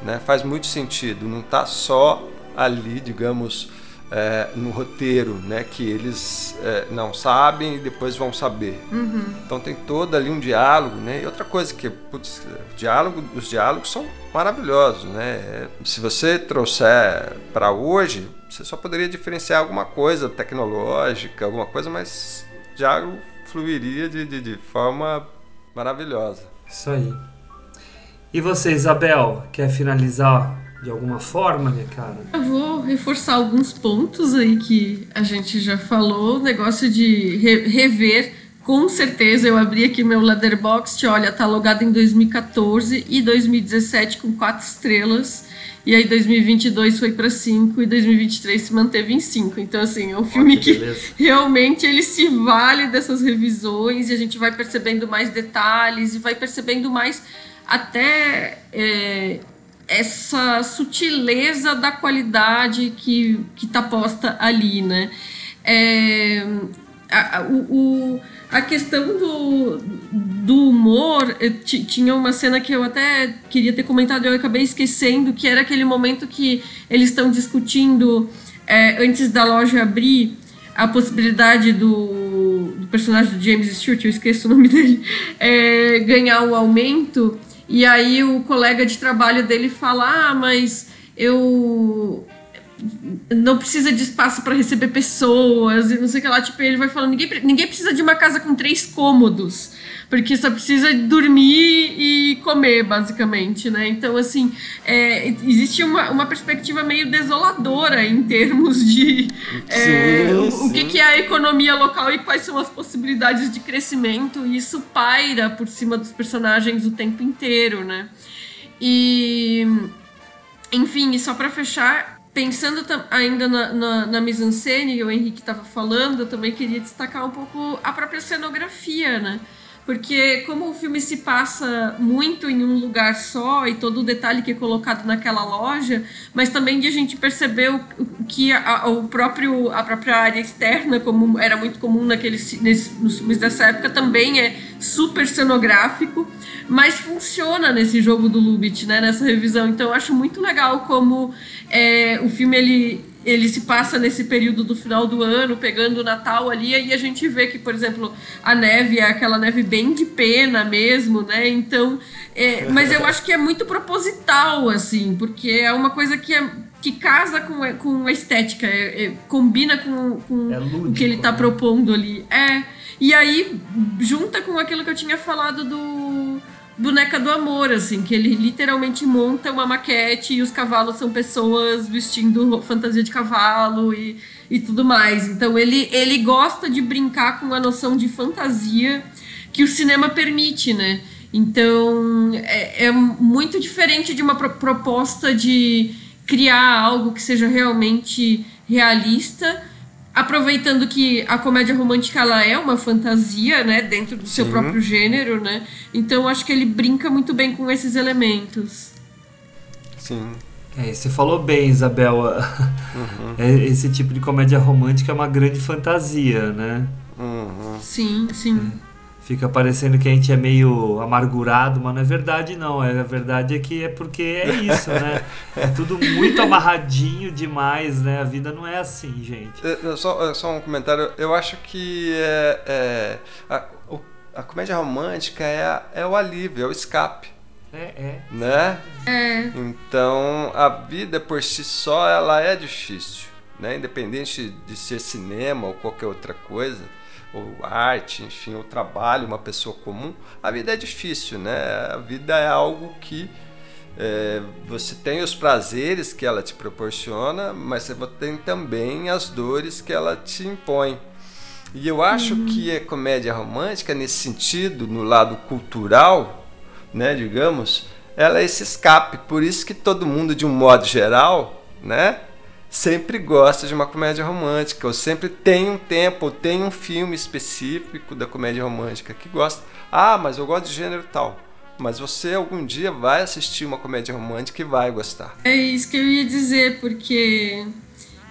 Né? Faz muito sentido. Não tá só ali, digamos, é, no roteiro, né? Que eles é, não sabem e depois vão saber. Uhum. Então tem todo ali um diálogo, né? E outra coisa que, putz, o diálogo, os diálogos são maravilhosos, né? É, Se você trouxer para hoje, você só poderia diferenciar alguma coisa tecnológica, alguma coisa, mas o diálogo fluiria de, de, de forma maravilhosa. Isso aí. E você, Isabel, quer finalizar de alguma forma, minha cara? Eu vou reforçar alguns pontos aí que a gente já falou. O negócio de re- rever, com certeza. Eu abri aqui meu Letterboxd, olha, tá logado em 2014 e 2017 com quatro estrelas. E aí 2022 foi para 5 e 2023 se manteve em 5. Então assim, é um filme que beleza. realmente ele se vale dessas revisões e a gente vai percebendo mais detalhes e vai percebendo mais até é, essa sutileza da qualidade que está posta ali, né? É, a, o, a questão do, do humor eh, ti- tinha uma cena que eu até queria ter comentado e eu acabei esquecendo que era aquele momento que eles estão discutindo eh, antes da loja abrir a possibilidade do, do personagem do James Stewart, eu esqueço o nome dele, eh, ganhar o aumento e aí o colega de trabalho dele fala, ah, mas eu não precisa de espaço para receber pessoas e não sei o que lá. Tipo, ele vai falando, ninguém, ninguém precisa de uma casa com três cômodos, porque só precisa dormir e comer, basicamente, né? Então, assim, é, existe uma, uma perspectiva meio desoladora em termos de é, Sim, o, que, que é a economia local e quais são as possibilidades de crescimento, e isso paira por cima dos personagens o tempo inteiro, né? E enfim, e só para fechar, pensando ainda na, na, na mise-en-scène, que o Henrique estava falando, eu também queria destacar um pouco a própria cenografia, né? Porque como o filme se passa muito em um lugar só e todo o detalhe que é colocado naquela loja, mas também de a gente perceber que a, o próprio, a própria área externa, como era muito comum naqueles, nesse, nos filmes dessa época, também é super cenográfico, mas funciona nesse jogo do Lubitsch, né, nessa revisão. Então eu acho muito legal como é, o filme ele, ele se passa nesse período do final do ano, pegando o Natal ali, e a gente vê que, por exemplo, a neve é aquela neve bem de pena mesmo, né? Então, é, mas eu acho que é muito proposital, assim, porque é uma coisa que é que casa com, com a estética, é- é- combina com, com o que ele está propondo ali. É. E aí, junta com aquilo que eu tinha falado do Boneca do Amor, assim, que ele literalmente monta uma maquete e os cavalos são pessoas vestindo fantasia de cavalo e, e tudo mais. Então ele, ele gosta de brincar com a noção de fantasia que o cinema permite, né? Então é, é muito diferente de uma pro- proposta de criar algo que seja realmente realista, aproveitando que a comédia romântica ela é uma fantasia, né, dentro do seu Sim. próprio gênero, né? Então acho que ele brinca muito bem com esses elementos. Sim. É, você falou bem, Isabel. Uhum. É, Esse tipo de comédia romântica é uma grande fantasia, né? Uhum. Sim, sim. Fica parecendo que a gente é meio amargurado, mas não é verdade não. É, a verdade é que é porque é isso, né? É tudo muito amarradinho demais, né? A vida não é assim, gente. É, Só, só um comentário. Eu acho que é, é, a, o- a comédia romântica é, a- é o alívio, é o escape. É, é. Né? É. Então, a vida por si só, ela é difícil. Né? Independente de ser cinema ou qualquer outra coisa, ou arte, enfim, ou trabalho, uma pessoa comum, a vida é difícil, né? A vida é algo que é, você tem os prazeres que ela te proporciona, mas você tem também as dores que ela te impõe. E eu acho Uhum. que a comédia romântica, nesse sentido, no lado cultural, né, digamos, ela é esse escape. Por isso que todo mundo, de um modo geral, né, sempre gosta de uma comédia romântica, ou sempre tem um tempo, ou tem um filme específico da comédia romântica que gosta. Ah, mas eu gosto de gênero tal. Mas você algum dia vai assistir uma comédia romântica e vai gostar. É isso que eu ia dizer, porque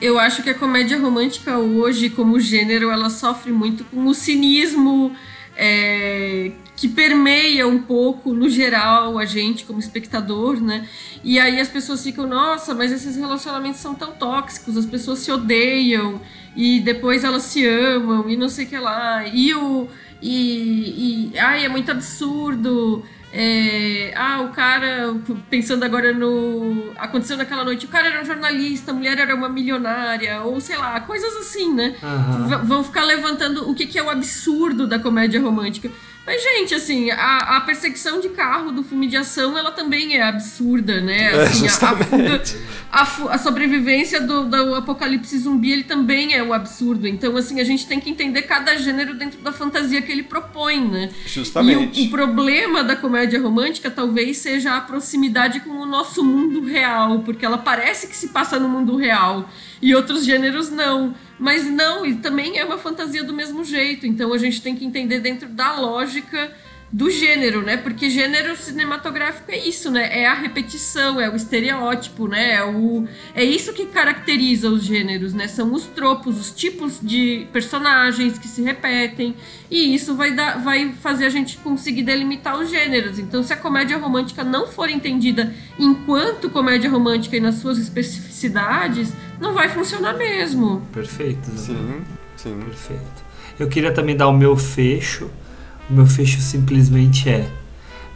eu acho que a comédia romântica hoje, como gênero, ela sofre muito com o cinismo é, que permeia um pouco, no geral, a gente como espectador, né? E aí as pessoas ficam, nossa, mas esses relacionamentos são tão tóxicos, as pessoas se odeiam e depois elas se amam e não sei o que lá. E o. E, e ai, é muito absurdo. É, ah, o cara, pensando agora no. Aconteceu naquela noite, o cara era um jornalista, a mulher era uma milionária, ou sei lá, coisas assim, né? V- vão ficar levantando o que, que é o absurdo da comédia romântica. Mas, gente, assim, a, a perseguição de carro do filme de ação, ela também é absurda, né? É, Assim, a- a, fuga, justamente. a, a sobrevivência do, do apocalipse zumbi, ele também é um absurdo. Então, assim, a gente tem que entender cada gênero dentro da fantasia que ele propõe, né? Justamente. E o, o problema da comédia romântica talvez seja a proximidade com o nosso mundo real, porque ela parece que se passa no mundo real e outros gêneros não. Mas não, e também é uma fantasia do mesmo jeito. Então a gente tem que entender dentro da lógica do gênero, né? Porque gênero cinematográfico é isso, né? É a repetição, é o estereótipo, né? É, o, é isso que caracteriza os gêneros, né? São os tropos, os tipos de personagens que se repetem. E isso vai, dar, vai fazer a gente conseguir delimitar os gêneros. Então, se a comédia romântica não for entendida enquanto comédia romântica e nas suas especificidades, não vai funcionar mesmo. Perfeito. Sim, sim. Perfeito. Eu queria também dar o meu fecho. O meu fecho simplesmente é,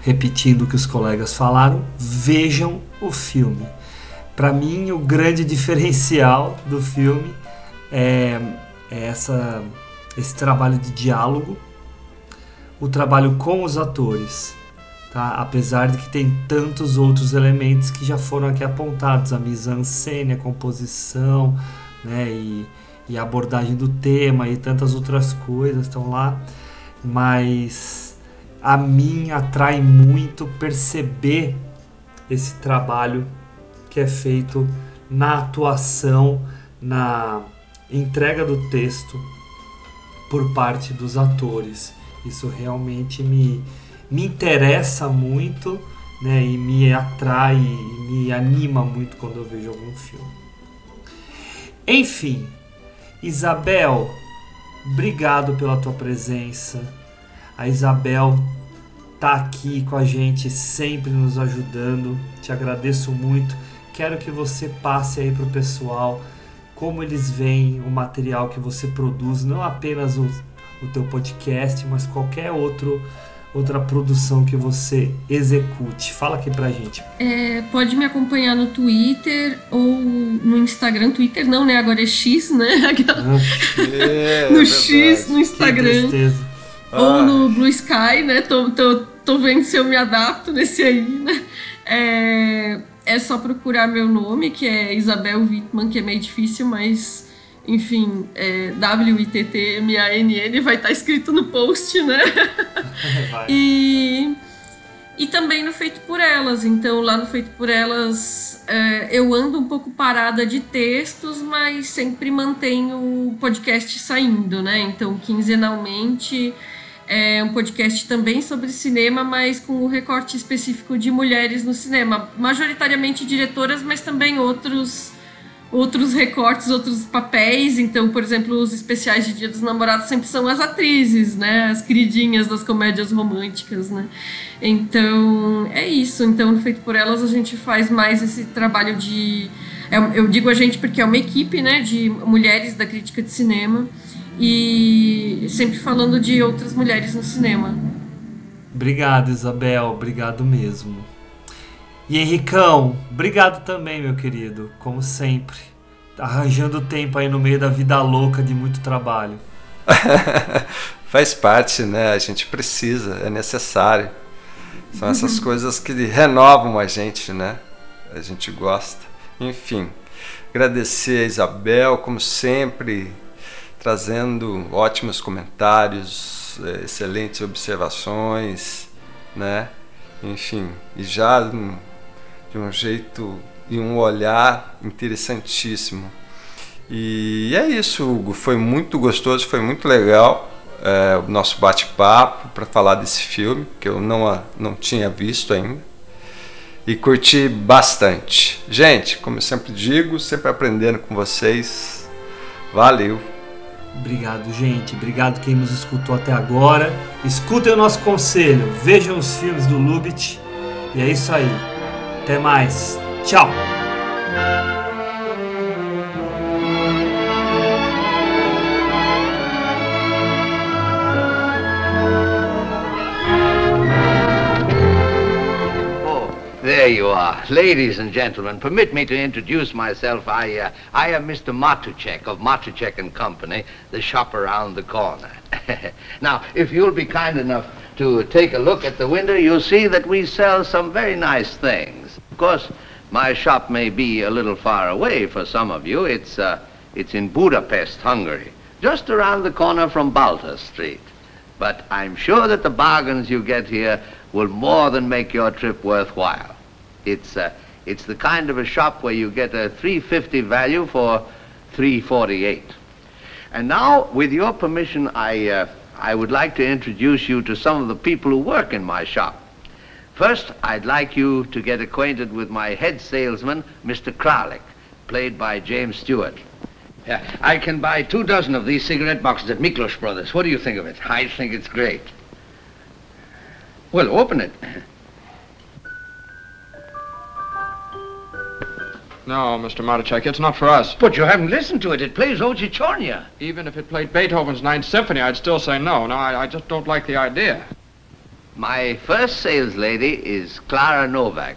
repetindo o que os colegas falaram, vejam o filme. Para mim, o grande diferencial do filme é, é essa, esse trabalho de diálogo, o trabalho com os atores. Tá? Apesar de que tem tantos outros elementos que já foram aqui apontados, a mise-en-scène, a composição, né, e, e a abordagem do tema e tantas outras coisas estão lá, mas a mim atrai muito perceber esse trabalho que é feito na atuação, na entrega do texto por parte dos atores. Isso realmente me, me interessa muito né, e me atrai e me anima muito quando eu vejo algum filme. Enfim, Isabel, obrigado pela tua presença. A Isabel tá aqui com a gente, sempre nos ajudando. Te agradeço muito. Quero que você passe aí pro pessoal como eles veem o material que você produz, não apenas o, o teu podcast, mas qualquer outro outra produção que você execute. Fala aqui pra gente. É, pode me acompanhar no Twitter ou no Instagram. Twitter não, né? Agora é X, né? É, no é X, no Instagram. Ou Ah. no Blue Sky, né? Tô, tô, tô vendo se eu me adapto nesse aí, né? É, é só procurar meu nome, que é Isabel Wittmann, que é meio difícil, mas enfim, é W-I-T-T-M-A-N-N vai estar escrito no post, né? E, e também no Feito por Elas. Então, lá no Feito por Elas, é, eu ando um pouco parada de textos, mas sempre mantenho o podcast saindo, né? Então, quinzenalmente é um podcast também sobre cinema, mas com o recorte específico de mulheres no cinema. Majoritariamente diretoras, mas também outros outros recortes, outros papéis. Então, por exemplo, os especiais de Dia dos Namorados sempre são as atrizes, né? As queridinhas das comédias românticas, né? Então, é isso. Então, Feito por Elas, a gente faz mais esse trabalho de... é, Eu digo a gente porque é uma equipe, né? De mulheres da crítica de cinema. E sempre falando de outras mulheres no cinema. Obrigado, Isabel. Obrigado mesmo. E Henricão, obrigado também, meu querido. Como sempre. Arranjando tempo aí no meio da vida louca de muito trabalho. Faz parte, né? A gente precisa, é necessário. São essas coisas que renovam a gente, né? A gente gosta. Enfim, agradecer a Isabel, como sempre, trazendo ótimos comentários, eh, excelentes observações, né? Enfim, e já de um jeito e um olhar interessantíssimo. E é isso, Hugo. Foi muito gostoso, foi muito legal é, o nosso bate-papo para falar desse filme que eu não, não tinha visto ainda e curti bastante. Gente, como eu sempre digo, sempre aprendendo com vocês. Valeu! Obrigado, gente. Obrigado quem nos escutou até agora. Escutem o nosso conselho, vejam os filmes do Lubit. E é isso aí. Até mais. Tchau! There you are. Ladies and gentlemen, permit me to introduce myself. I, uh, I am Mr. Matuchek of Matuchek and Company, the shop around the corner. now, if you'll be kind enough to take a look at the window, you'll see that we sell some very nice things. Of course, my shop may be a little far away for some of you. It's, uh, it's in Budapest, Hungary, just around the corner from Balta Street. But I'm sure that the bargains you get here will more than make your trip worthwhile. It's, uh, it's the kind of a shop where you get a 350 value for 348. And now, with your permission, I, uh, I would like to introduce you to some of the people who work in my shop. First, I'd like you to get acquainted with my head salesman, Mr. Kralik, played by James Stewart. Yeah, I can buy two dozen of these cigarette boxes at Miklos Brothers. What do you think of it? I think it's great. Well, open it. No, Mr. Matichek, it's not for us. But you haven't listened to it. It plays Ojichornia. Even if it played Beethoven's Ninth Symphony, I'd still say no. No, I, I just don't like the idea. My first sales lady is Clara Novak,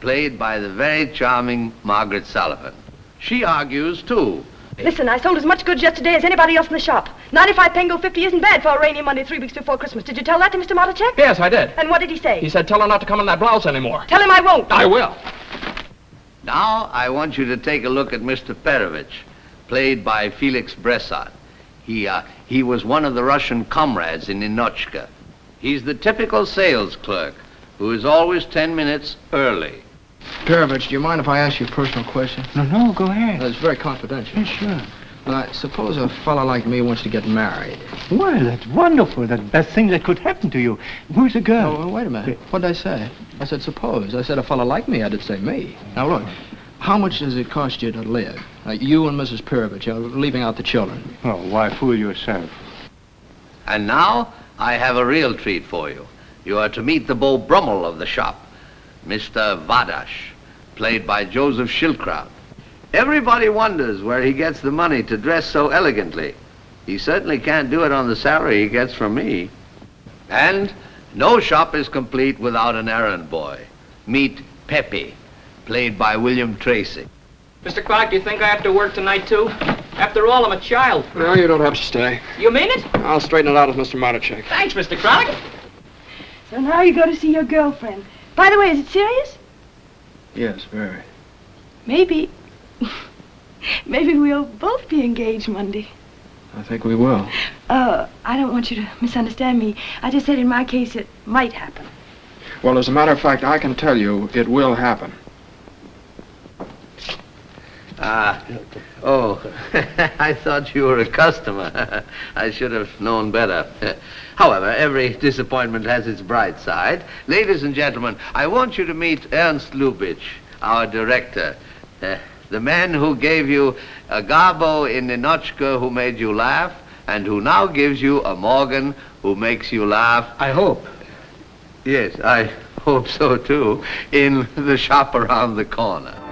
played by the very charming Margaret Sullivan. She argues, too. Listen, I sold as much goods yesterday as anybody else in the shop. 95 Pengo 50 isn't bad for a rainy Monday three weeks before Christmas. Did you tell that to Mr. Matichek? Yes, I did. And what did he say? He said tell her not to come in that blouse anymore. Tell him I won't. I will. Now, I want you to take a look at Mr. Perovich, played by Felix Bressart. He, uh, he was one of the Russian comrades in Inochka. He's the typical sales clerk who is always 10 minutes early. Perovich, do you mind if I ask you a personal question? No, no, go ahead. It's very confidential. Yeah, sure. Now, suppose a fellow like me wants to get married. Well, that's wonderful. That's the best thing that could happen to you. Who's the girl? Oh, wait a minute. What did I say? I said suppose. I said a fellow like me. I did say me. Now, look. How much does it cost you to live? Uh, you and Mrs. Perovich, you leaving out the children. Oh, why fool yourself? And now, I have a real treat for you. You are to meet the Beau Brummel of the shop, Mr. Vadash, played by Joseph Schildkraut. Everybody wonders where he gets the money to dress so elegantly. He certainly can't do it on the salary he gets from me. And no shop is complete without an errand boy. Meet Pepe, played by William Tracy. Mr. Clark, do you think I have to work tonight, too? After all, I'm a child. No, you don't have to stay. You mean it? I'll straighten it out with Mr. Matichek. Thanks, Mr. Clark. So now you go to see your girlfriend. By the way, is it serious? Yes, very. Maybe. Maybe we'll both be engaged Monday. I think we will. Uh, I don't want you to misunderstand me. I just said in my case it might happen. Well, as a matter of fact, I can tell you it will happen. Ah, oh, I thought you were a customer. I should have known better. However, every disappointment has its bright side. Ladies and gentlemen, I want you to meet Ernst Lubitsch, our director. Uh, the man who gave you a Garbo in Ninochka who made you laugh, and who now gives you a Morgan who makes you laugh. I hope. Yes, I hope so too, in the shop around the corner.